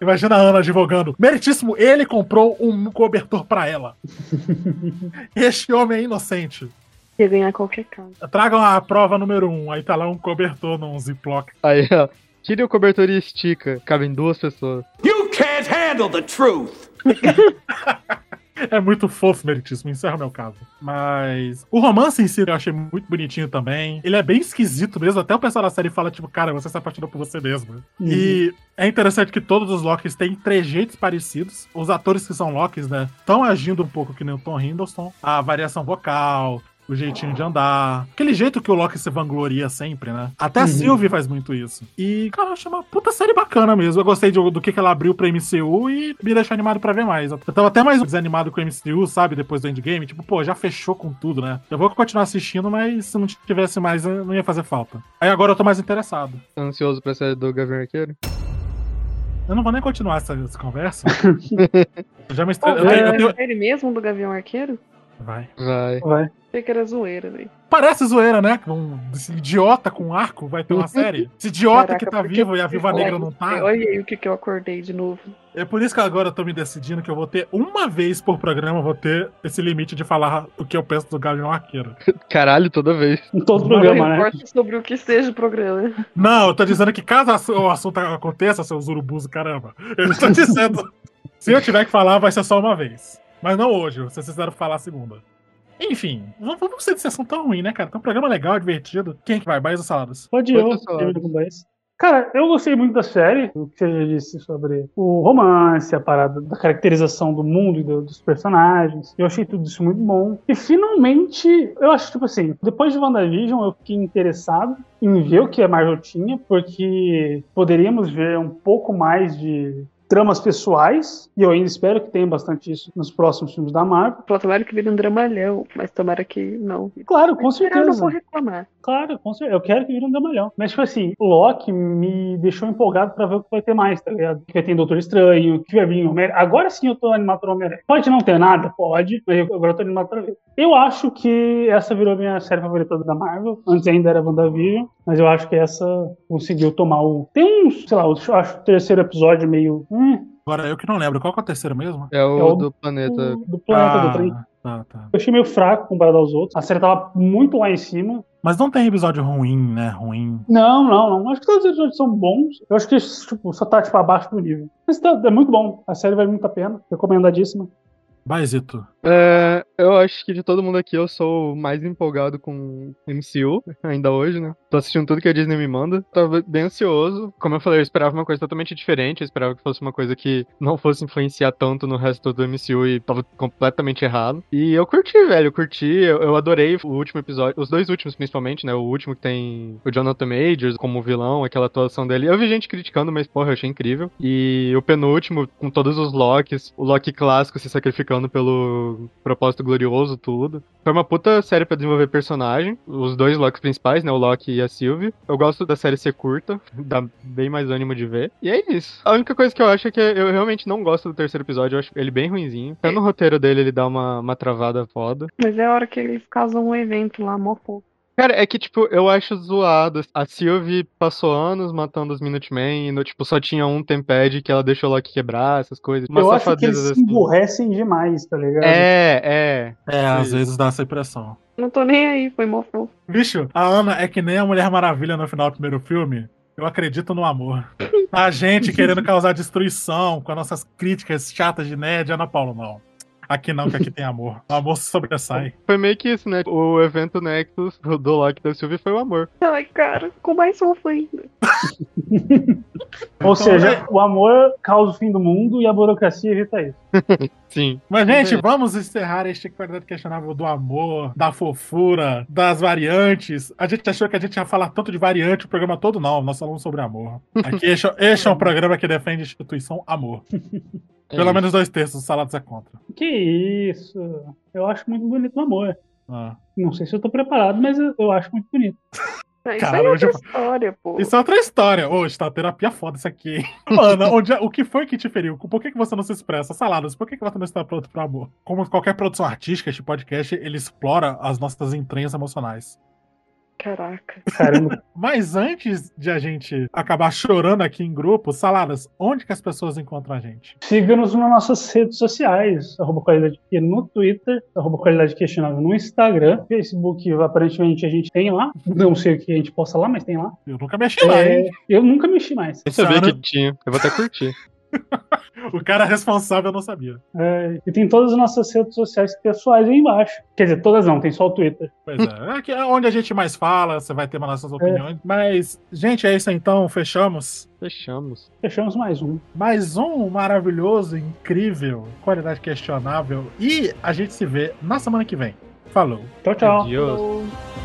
Imagina a Ana advogando. Meritíssimo, ele comprou um cobertor pra ela. este homem é inocente. Ia ganhar qualquer casa. Tragam a prova número um. Aí tá lá um cobertor num ziploc. Aí, ó. Tire o cobertor e estica. Cabem duas pessoas. You can't handle the truth. É muito fofo, meritíssimo. Encerra o meu caso. Mas o romance em si eu achei muito bonitinho também. Ele é bem esquisito mesmo. Até o pessoal da série fala, tipo, cara, você se apaixonou por você mesmo. E é interessante que todos os Locks têm trejeitos parecidos. Os atores que são Locks, né, estão agindo um pouco que nem o Tom Hiddleston. A variação vocal, o jeitinho de andar. Aquele jeito que o Loki se vangloria sempre, né? Até a Uhum. Sylvie faz muito isso. E, cara, eu achei uma puta série bacana mesmo. Eu gostei de- do que, que ela abriu pra MCU e me deixou animado pra ver mais. Eu tava até mais desanimado com o MCU, sabe? Depois do Endgame. Tipo, pô, já fechou com tudo, né? Eu vou continuar assistindo, mas se não tivesse mais, não ia fazer falta. Aí agora eu tô mais interessado. Tá ansioso pra série do Gavião Arqueiro? Eu não vou nem continuar essa, essa conversa. Eu já me estre... eu vai tenho- eu tenho- série mesmo do Gavião Arqueiro? Vai. Vai. Vai. Achei que era zoeira, velho. Parece zoeira, né? Um idiota com arco vai ter uma série. Esse idiota Caraca, que tá vivo e a Viva Negra não tá. Olha aí o que, que eu acordei de novo. É por isso que agora eu tô me decidindo que eu vou ter uma vez por programa, vou ter esse limite de falar o que eu penso do Gavião Arqueiro. Caralho, toda vez. Em todo Não programa, né? sobre o que seja o programa. Não, eu tô dizendo que caso o assunto aconteça, seus urubus, caramba. Eu tô dizendo. se eu tiver que falar, vai ser só uma vez. Mas não hoje, vocês fizeram falar a segunda. Enfim, vamos vamos ser de sessão tão ruim, né, cara? Tem um programa legal, divertido. Quem é que vai? Baís ou saladas? Pode eu. Cara, eu gostei muito da série, o que você já disse sobre o romance, a parada da caracterização do mundo e do- dos personagens. Eu achei tudo isso muito bom. E finalmente, eu acho, tipo assim, depois de WandaVision, eu fiquei interessado em ver o que a Marvel tinha, porque poderíamos ver um pouco mais de tramas pessoais, e eu ainda espero que tenha bastante isso nos próximos filmes da Marvel. Tomara que vire um dramalhão, mas tomara que não. Claro, com Eu não certeza. vou reclamar. Claro, com certeza. Eu quero que vire um dramalhão. Mas, tipo assim, o Loki me deixou empolgado pra ver o que vai ter mais, tá ligado? Que vai ter Doutor Estranho, que vai vir Homem Agora sim eu tô animado pro Homem-Aranha. Pode não ter nada? Pode, mas eu, agora eu tô animado pra ver. Eu acho que essa virou a minha série favorita da Marvel. Antes ainda era WandaVision, mas eu acho que essa conseguiu tomar o. Tem uns, sei lá, eu acho o terceiro episódio meio. Hum, Agora, eu que não lembro. Qual que é o terceiro mesmo? É o, É o- do planeta. do planeta Ah, do trem. Tá, tá. Eu achei meio fraco comparado aos outros. A série tava muito lá em cima. Mas não tem episódio ruim, né? Ruim. Não, não, não. Acho que todos os episódios são bons. Eu acho que tipo, só tá tipo, abaixo do nível. Mas tá, é muito bom. A série vale muito a pena. Recomendadíssima. Baizito. É, eu acho que de todo mundo aqui eu sou o mais empolgado com MCU, ainda hoje, né? Tô assistindo tudo que a Disney me manda. Tava bem ansioso. Como eu falei, eu esperava uma coisa totalmente diferente. Eu esperava que fosse uma coisa que não fosse influenciar tanto no resto do MCU e tava completamente errado. E eu curti, velho. Eu curti. Eu, eu adorei o último episódio. Os dois últimos, principalmente, né? O último que tem o Jonathan Majors como vilão, aquela atuação dele. Eu vi gente criticando, mas, porra, eu achei incrível. E o penúltimo, com todos os Locks, o Loki clássico se sacrificando pelo propósito glorioso, tudo. Foi uma puta série pra desenvolver personagem. Os dois Locks principais, né? O Loki e a Sylvie. Eu gosto da série ser curta, dá bem mais ânimo de ver. E é isso. A única coisa que eu acho é que eu realmente não gosto do terceiro episódio. Eu acho ele bem ruinzinho. Até no roteiro dele ele dá uma, uma travada foda. Mas é a hora que eles causam um evento lá, mó fofo. Cara, é que, tipo, eu acho zoado. A Sylvie passou anos matando os Minutemen e, no, tipo, só tinha um Tempad que ela deixou o Loki quebrar, essas coisas. Umas Eu acho que eles safadezas se assim. emburrecem demais, tá ligado? É, é. É, às Isso. vezes dá essa impressão. Não tô nem aí, foi mó fofo. Bicho, a Ana é que nem a Mulher Maravilha no final do primeiro filme. Eu acredito no amor. A gente querendo causar destruição com as nossas críticas chatas de nerd, Ana Paula, não. Aqui não, que aqui tem amor. O amor se sobressai. Foi meio que isso, né? O evento Nexus do Loki da Sylvie foi o amor. Ai, cara, ficou mais fofo ainda. Ou seja, o amor causa o fim do mundo e a burocracia evita isso. Sim. Mas, gente, vamos encerrar este qualidade questionável do amor, da fofura, das variantes. A gente achou que a gente ia falar tanto de variante o programa todo, não. Nós falamos sobre amor. Aqui, este, este é um programa que defende a instituição amor. É Pelo menos dois terços dos salados é contra. Que isso. Eu acho muito bonito o amor. Ah. Não sei se eu tô preparado, mas eu, eu acho muito bonito. Isso Cara, é outra história, pô. Isso é outra história. Hoje tá terapia foda isso aqui. hein? Ana, onde é- o que foi que te feriu? Por que, que você não se expressa? Saladas, por que, que você não está pronto pro amor? Como qualquer produção artística, este podcast, ele explora as nossas entranhas emocionais. Caraca. Caramba. Mas antes de a gente acabar chorando aqui em grupo, Saladas, onde que as pessoas encontram a gente? Siga-nos nas nossas redes sociais, arroba qualidade Q no Twitter, arroba qualidade questionável no Instagram, Facebook aparentemente a gente tem lá, não sei o que a gente posta lá, mas tem lá. Eu nunca mexi lá, É, hein? eu nunca mexi mais. Eu sabia que tinha. Eu vou até curtir. O cara responsável não sabia. É, e tem todas as nossas redes sociais pessoais aí embaixo. Quer dizer, todas não, tem só o Twitter. Pois é, aqui é onde a gente mais fala, você vai ter mais nossas opiniões. Mas, gente, é isso então, fechamos. Fechamos. Fechamos mais um. Mais um maravilhoso, incrível, qualidade questionável. E a gente se vê na semana que vem. Falou. Tchau, tchau. Adiós.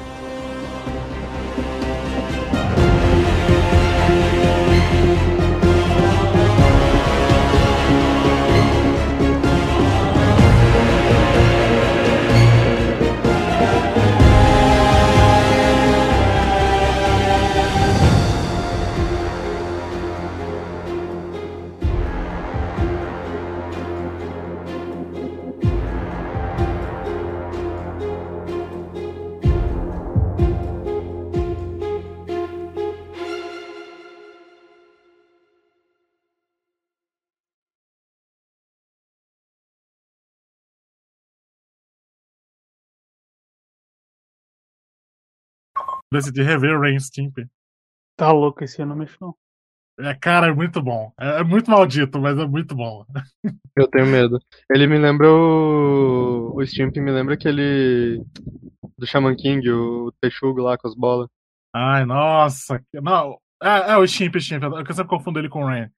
Decidi rever o Rain Stimpy. Tá louco esse ano, mexo não. É, cara, é muito bom. É, é muito maldito, mas é muito bom. Eu tenho medo. Ele me lembra o. O Stimp me lembra aquele. Do Shaman King, o Texugo lá com as bolas. Ai, nossa. Não, é, é o Stimp, Stimp. Eu sempre confundo ele com o Rain.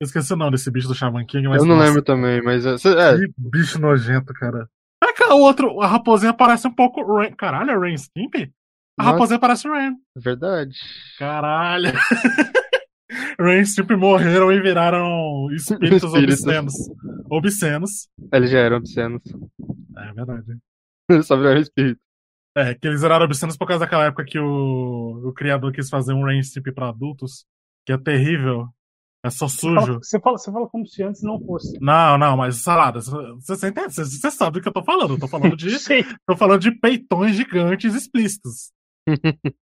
Eu esqueci o nome desse bicho do Shaman King, mas. Eu não nossa, lembro também, mas. É, cê- é, Que bicho nojento, cara. É que o outro, a raposinha parece um pouco Rain. Caralho, é Rain Stimp? A Nossa. raposinha parece Rain. verdade. Caralho. Rain e Stimp morreram e viraram espíritos Espíritos. obscenos. Obscenos. Eles já eram obscenos. É verdade. Só viraram espírito. É, que eles viraram obscenos por causa daquela época que o, o criador quis fazer um Rain Stimp pra adultos, que é terrível. É só sujo. você, fala, você fala como se antes não fosse. Não, não, mas salada, você, você entende? Você, você sabe do que eu tô falando. Eu tô falando de. Tô falando de peitões gigantes explícitos.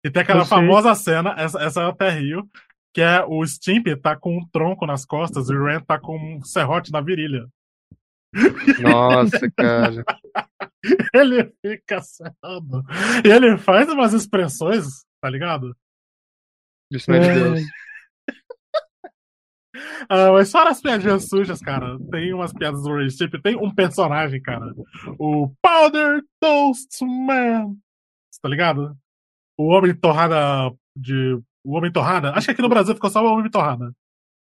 E tem aquela famosa cena, essa, essa eu até rio, que é o Stimp tá com um tronco nas costas e o Ren tá com um serrote na virilha. Nossa, cara. Ele fica cerrado. E ele faz umas expressões, tá ligado? Isso não é de Deus. Ah, mas fora as piadinhas sujas, cara, tem umas piadas do Ray Chip, tem um personagem, cara, o Powder Toast Man, Você tá ligado? O Homem Torrada de... O Homem Torrada, acho que aqui no Brasil ficou só o Homem Torrada.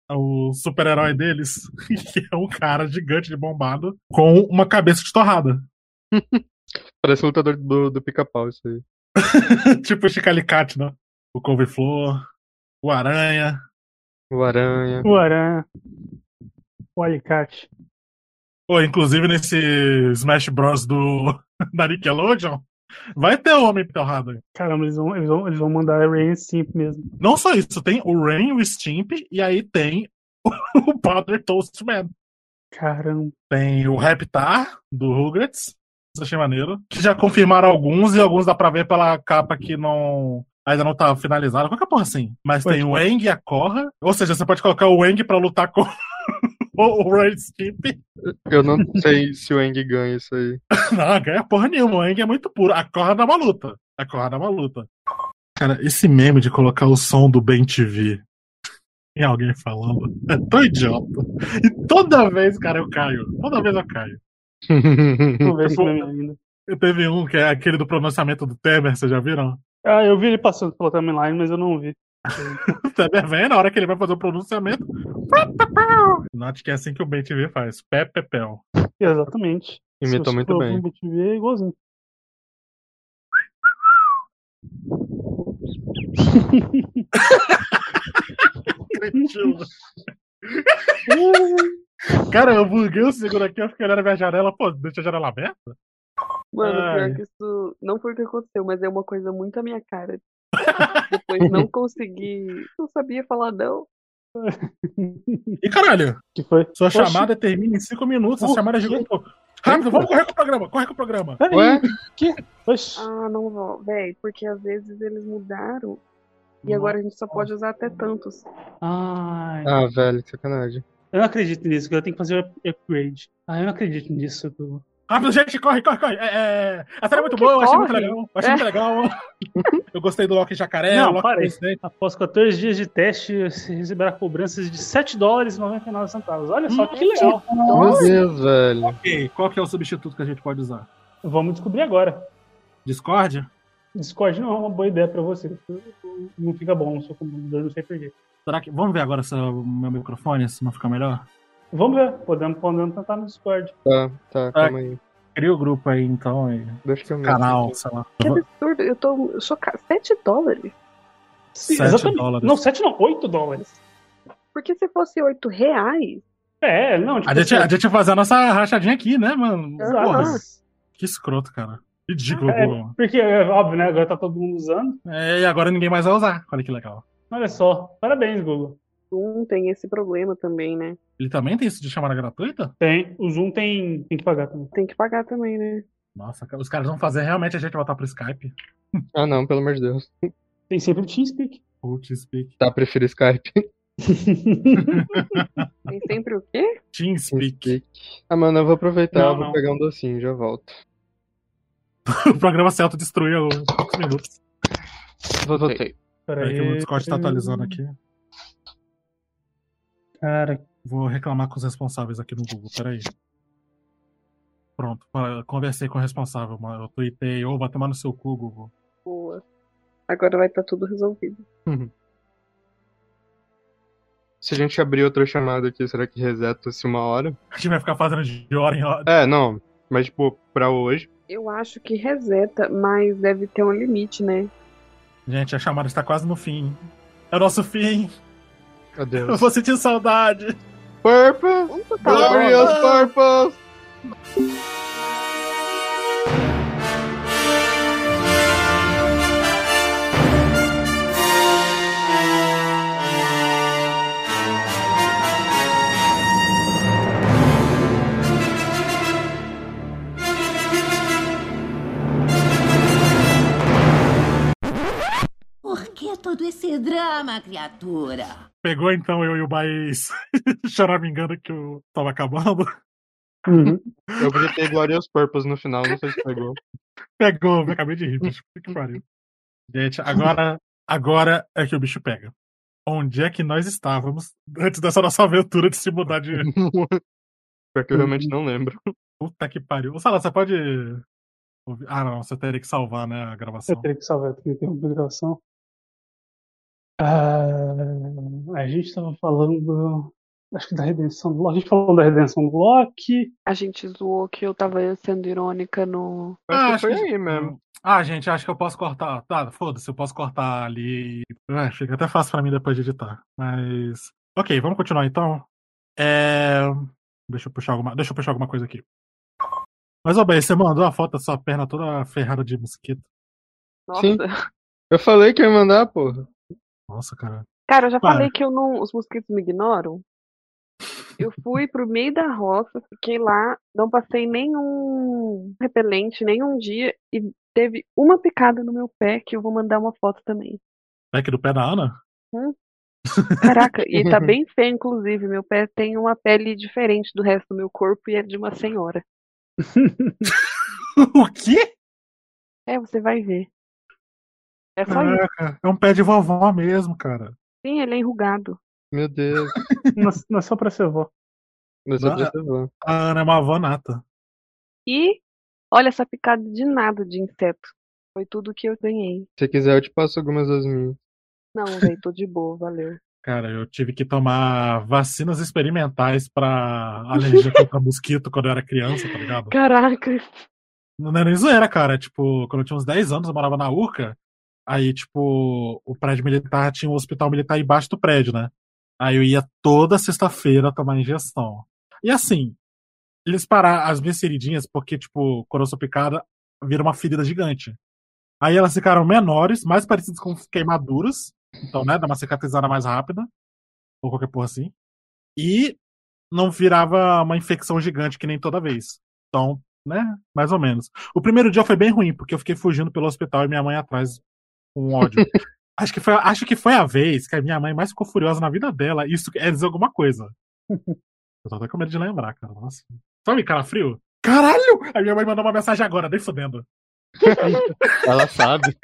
É O super-herói deles, que é um cara gigante de bombado, com uma cabeça de torrada. Parece o lutador do, do pica-pau, isso aí. tipo o Chicalicate, né? O Couve-Flor, o Aranha. O Aranha. O Aranha. O Alicate. Pô, inclusive nesse Smash Bros. do da Nickelodeon, vai ter o Homem Torrada. Caramba, eles vão, eles vão, eles vão mandar Rain e Simp mesmo. Não só isso, tem o Rain, o Stimp, e aí tem o Powder Toast Man. Caramba. Tem o Reptar, do Rugrats. Isso achei maneiro. Que já confirmaram alguns, e alguns dá pra ver pela capa que não. Ainda não tá finalizada. Qualquer porra assim. Mas Pode, tem o. Wang e a Korra. Ou seja, você pode colocar o Wang pra lutar com o Rain Stimp. Eu não sei se o Eng ganha isso aí. Não, ganha porra nenhuma. O Wang é muito puro. A Korra dá uma luta. A Korra dá uma luta. Cara, esse meme de colocar o som do Ben TV em alguém falando é tão idiota. E toda vez, cara, eu caio. Toda vez eu caio. Tipo, meme ainda. Teve um que é aquele do pronunciamento do Temer, vocês já viram? Ah, eu vi ele passando pela timeline, mas eu não vi. O Temer vem na hora que ele vai fazer o pronunciamento. Note que é assim que o Ben TV faz. Pé, pé, pel. Exatamente. Imitou muito bem. no BTV é igualzinho. Cretino. Cara, eu buguei o segundo aqui, eu fiquei olhando a minha janela. Pô, deixa a janela aberta? Mano, Ai. pior que isso não foi o que aconteceu, mas é uma coisa muito a minha cara. Depois não consegui. Não sabia falar não. E caralho, que foi? sua Oxi. chamada termina em 5 minutos. A chamada gigante. Rápido, vamos correr com o programa, corre com o programa. Peraí, Ué? que? Oxi. Ah, não vou, véi, porque às vezes eles mudaram e agora a gente só pode usar até tantos. Ai, Ah, velho, que sacanagem. eu não acredito nisso, que eu tenho que fazer o upgrade. Ah, eu não acredito nisso. Dudu. Rápido, gente, corre, corre, corre. É, é... A série é muito boa, eu achei muito corre? legal. Eu achei muito legal. eu gostei do Loki Jacaré, Não, Loki. Presidente. Após 14 dias de teste, você receberá cobranças de 7 dólares e 99 centavos. Olha só Hum, que legal. Meu Deus, velho. Ok, qual que é o substituto que a gente pode usar? Vamos descobrir agora. Discord? Discord não é uma boa ideia pra você. Não fica bom no seu computador, não sei porquê. Será que... Vamos ver agora se o meu microfone, se não ficar melhor? Vamos ver, podemos, podemos tentar no Discord. Tá, tá, calma aí. Cria o grupo aí, então, e... Deixa que eu canal, sei lá. Que absurdo, eu tô chocada. 7 dólares? Sim, 7 exatamente. dólares. Não, 7 não, 8 dólares. Porque se fosse 8 reais. É, não, tipo A gente, assim, a gente ia fazer a nossa rachadinha aqui, né, mano? Exato. Porra, que escroto, cara. Ridículo. É, pô. porque é óbvio, né? Agora tá todo mundo usando. É, e agora ninguém mais vai usar. Olha que legal. Olha só, parabéns, Google. Um tem esse problema também, né? Ele também tem isso de chamada gratuita? Tem, o Zoom tem, tem que pagar também. Tem que pagar também, né? Nossa, os caras vão fazer realmente a gente voltar pro Skype. Ah, não, pelo amor de Deus. Tem sempre o TeamSpeak. Putz, speak. Tá, prefiro Skype. Tem sempre o quê? TeamSpeak. Ah, mano, eu vou aproveitar, Não, eu vou não. pegar um docinho, já volto. o programa se autodestruiu em poucos minutos. Voltei. Peraí que o Discord tá atualizando aqui. Cara, Vou reclamar com os responsáveis aqui no Google, peraí. Pronto, conversei com o responsável, mano. Eu tuitei, ou vai tomar no seu cu, Google. Boa. Agora vai estar tudo resolvido. Se a gente abrir outra chamada aqui, será que reseta-se uma hora? A gente vai ficar fazendo de hora em hora. É, não. Mas, tipo, pra hoje. Eu acho que reseta, mas deve ter um limite, né? Gente, a chamada está quase no fim. É o nosso fim. Eu Adeus. vou sentir saudade. Tá Glorious bom? Todo esse drama, criatura? Pegou então eu e o Baís choramingando que eu tava acabando. uhum. Eu gritei Glorious Purpose no final, não sei se pegou. Pegou, eu acabei de rir, bicho. Puta que pariu. Gente, agora, agora é que o bicho pega. onde é que nós estávamos antes dessa nossa aventura de se mudar de. Pior que eu realmente não lembro. Puta que pariu. Ô, Sala, você pode. ouvir- Ah, não, você teria que salvar, né, a Eu gravação. teria que salvar, eu teria que interromper a gravação. Ah, a gente tava falando. Acho que da redenção do Loki. A gente falou da redenção do Loki. A gente zoou que eu tava sendo irônica no. Ah, foi acho que- aí mesmo. Ah, gente, acho que eu posso cortar. Tá, foda-se, eu posso cortar ali. É, fica até fácil pra mim depois de editar. Mas. Ok, vamos continuar então. É. Deixa eu puxar alguma. Deixa eu puxar alguma coisa aqui. Mas, ó, bem, você mandou a foto da sua perna toda ferrada de mosquito. Nossa. Sim. Eu falei que ia mandar, porra. Nossa, cara. Cara, eu já Para. falei que eu não, os mosquitos me ignoram. Eu fui pro meio da roça, fiquei lá, não passei nenhum repelente, nenhum dia, e teve uma picada no meu pé que eu vou mandar uma foto também. Pack do pé da Ana? Hum? Caraca, e tá bem feio, inclusive. Meu pé tem uma pele diferente do resto do meu corpo e é de uma senhora. o quê? É, você vai ver. É só isso. Caraca, é um pé de vovó mesmo, cara. Sim, ele é enrugado. Meu Deus. Não, não é só pra ser vó. Mas eu Ah. precisava. A Ana é uma avó nata. E olha essa picada de nada de inseto. Foi tudo que eu ganhei. Se quiser, eu te passo algumas das minhas. Não, velho, tô de boa, valeu. Cara, eu tive que tomar vacinas experimentais pra alergia contra mosquito quando eu era criança, tá ligado? Caraca. Não era nem zoeira, cara. Tipo, quando eu tinha uns 10 anos, eu morava na Urca. Aí, tipo, o prédio militar tinha um hospital militar embaixo do prédio, né? Aí eu ia toda sexta-feira tomar injeção. E assim, eles pararam as minhas feridinhas, porque, tipo, sou picada, vira uma ferida gigante. Aí elas ficaram menores, mais parecidas com queimaduras. Então, né, dá uma cicatrizada mais rápida. Ou qualquer porra assim. E não virava uma infecção gigante que nem toda vez. Então, né, mais ou menos. O primeiro dia foi bem ruim, porque eu fiquei fugindo pelo hospital e minha mãe atrás com ódio. acho, que foi, acho que foi a vez que a minha mãe mais ficou furiosa na vida dela. Isso quer dizer alguma coisa. Eu tô até com medo de lembrar, cara. Nossa. Sabe, cara frio? Caralho! A minha mãe mandou uma mensagem agora, nem fudendo. Ela sabe.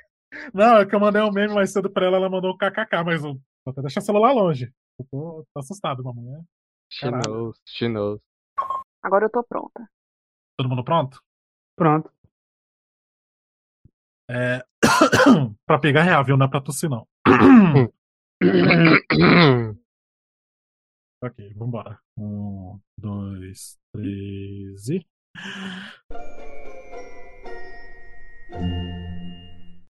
Não, é que eu mandei um meme mais cedo pra ela, ela mandou um kkk, mas eu vou até deixar o celular longe. Eu tô, tô assustado, mamãe. né? She knows, she knows. Agora eu tô pronta. Todo mundo pronto? Pronto. É... pra pegar real, viu? Não é pra tossir, não. ok, vambora. Um, dois, três e.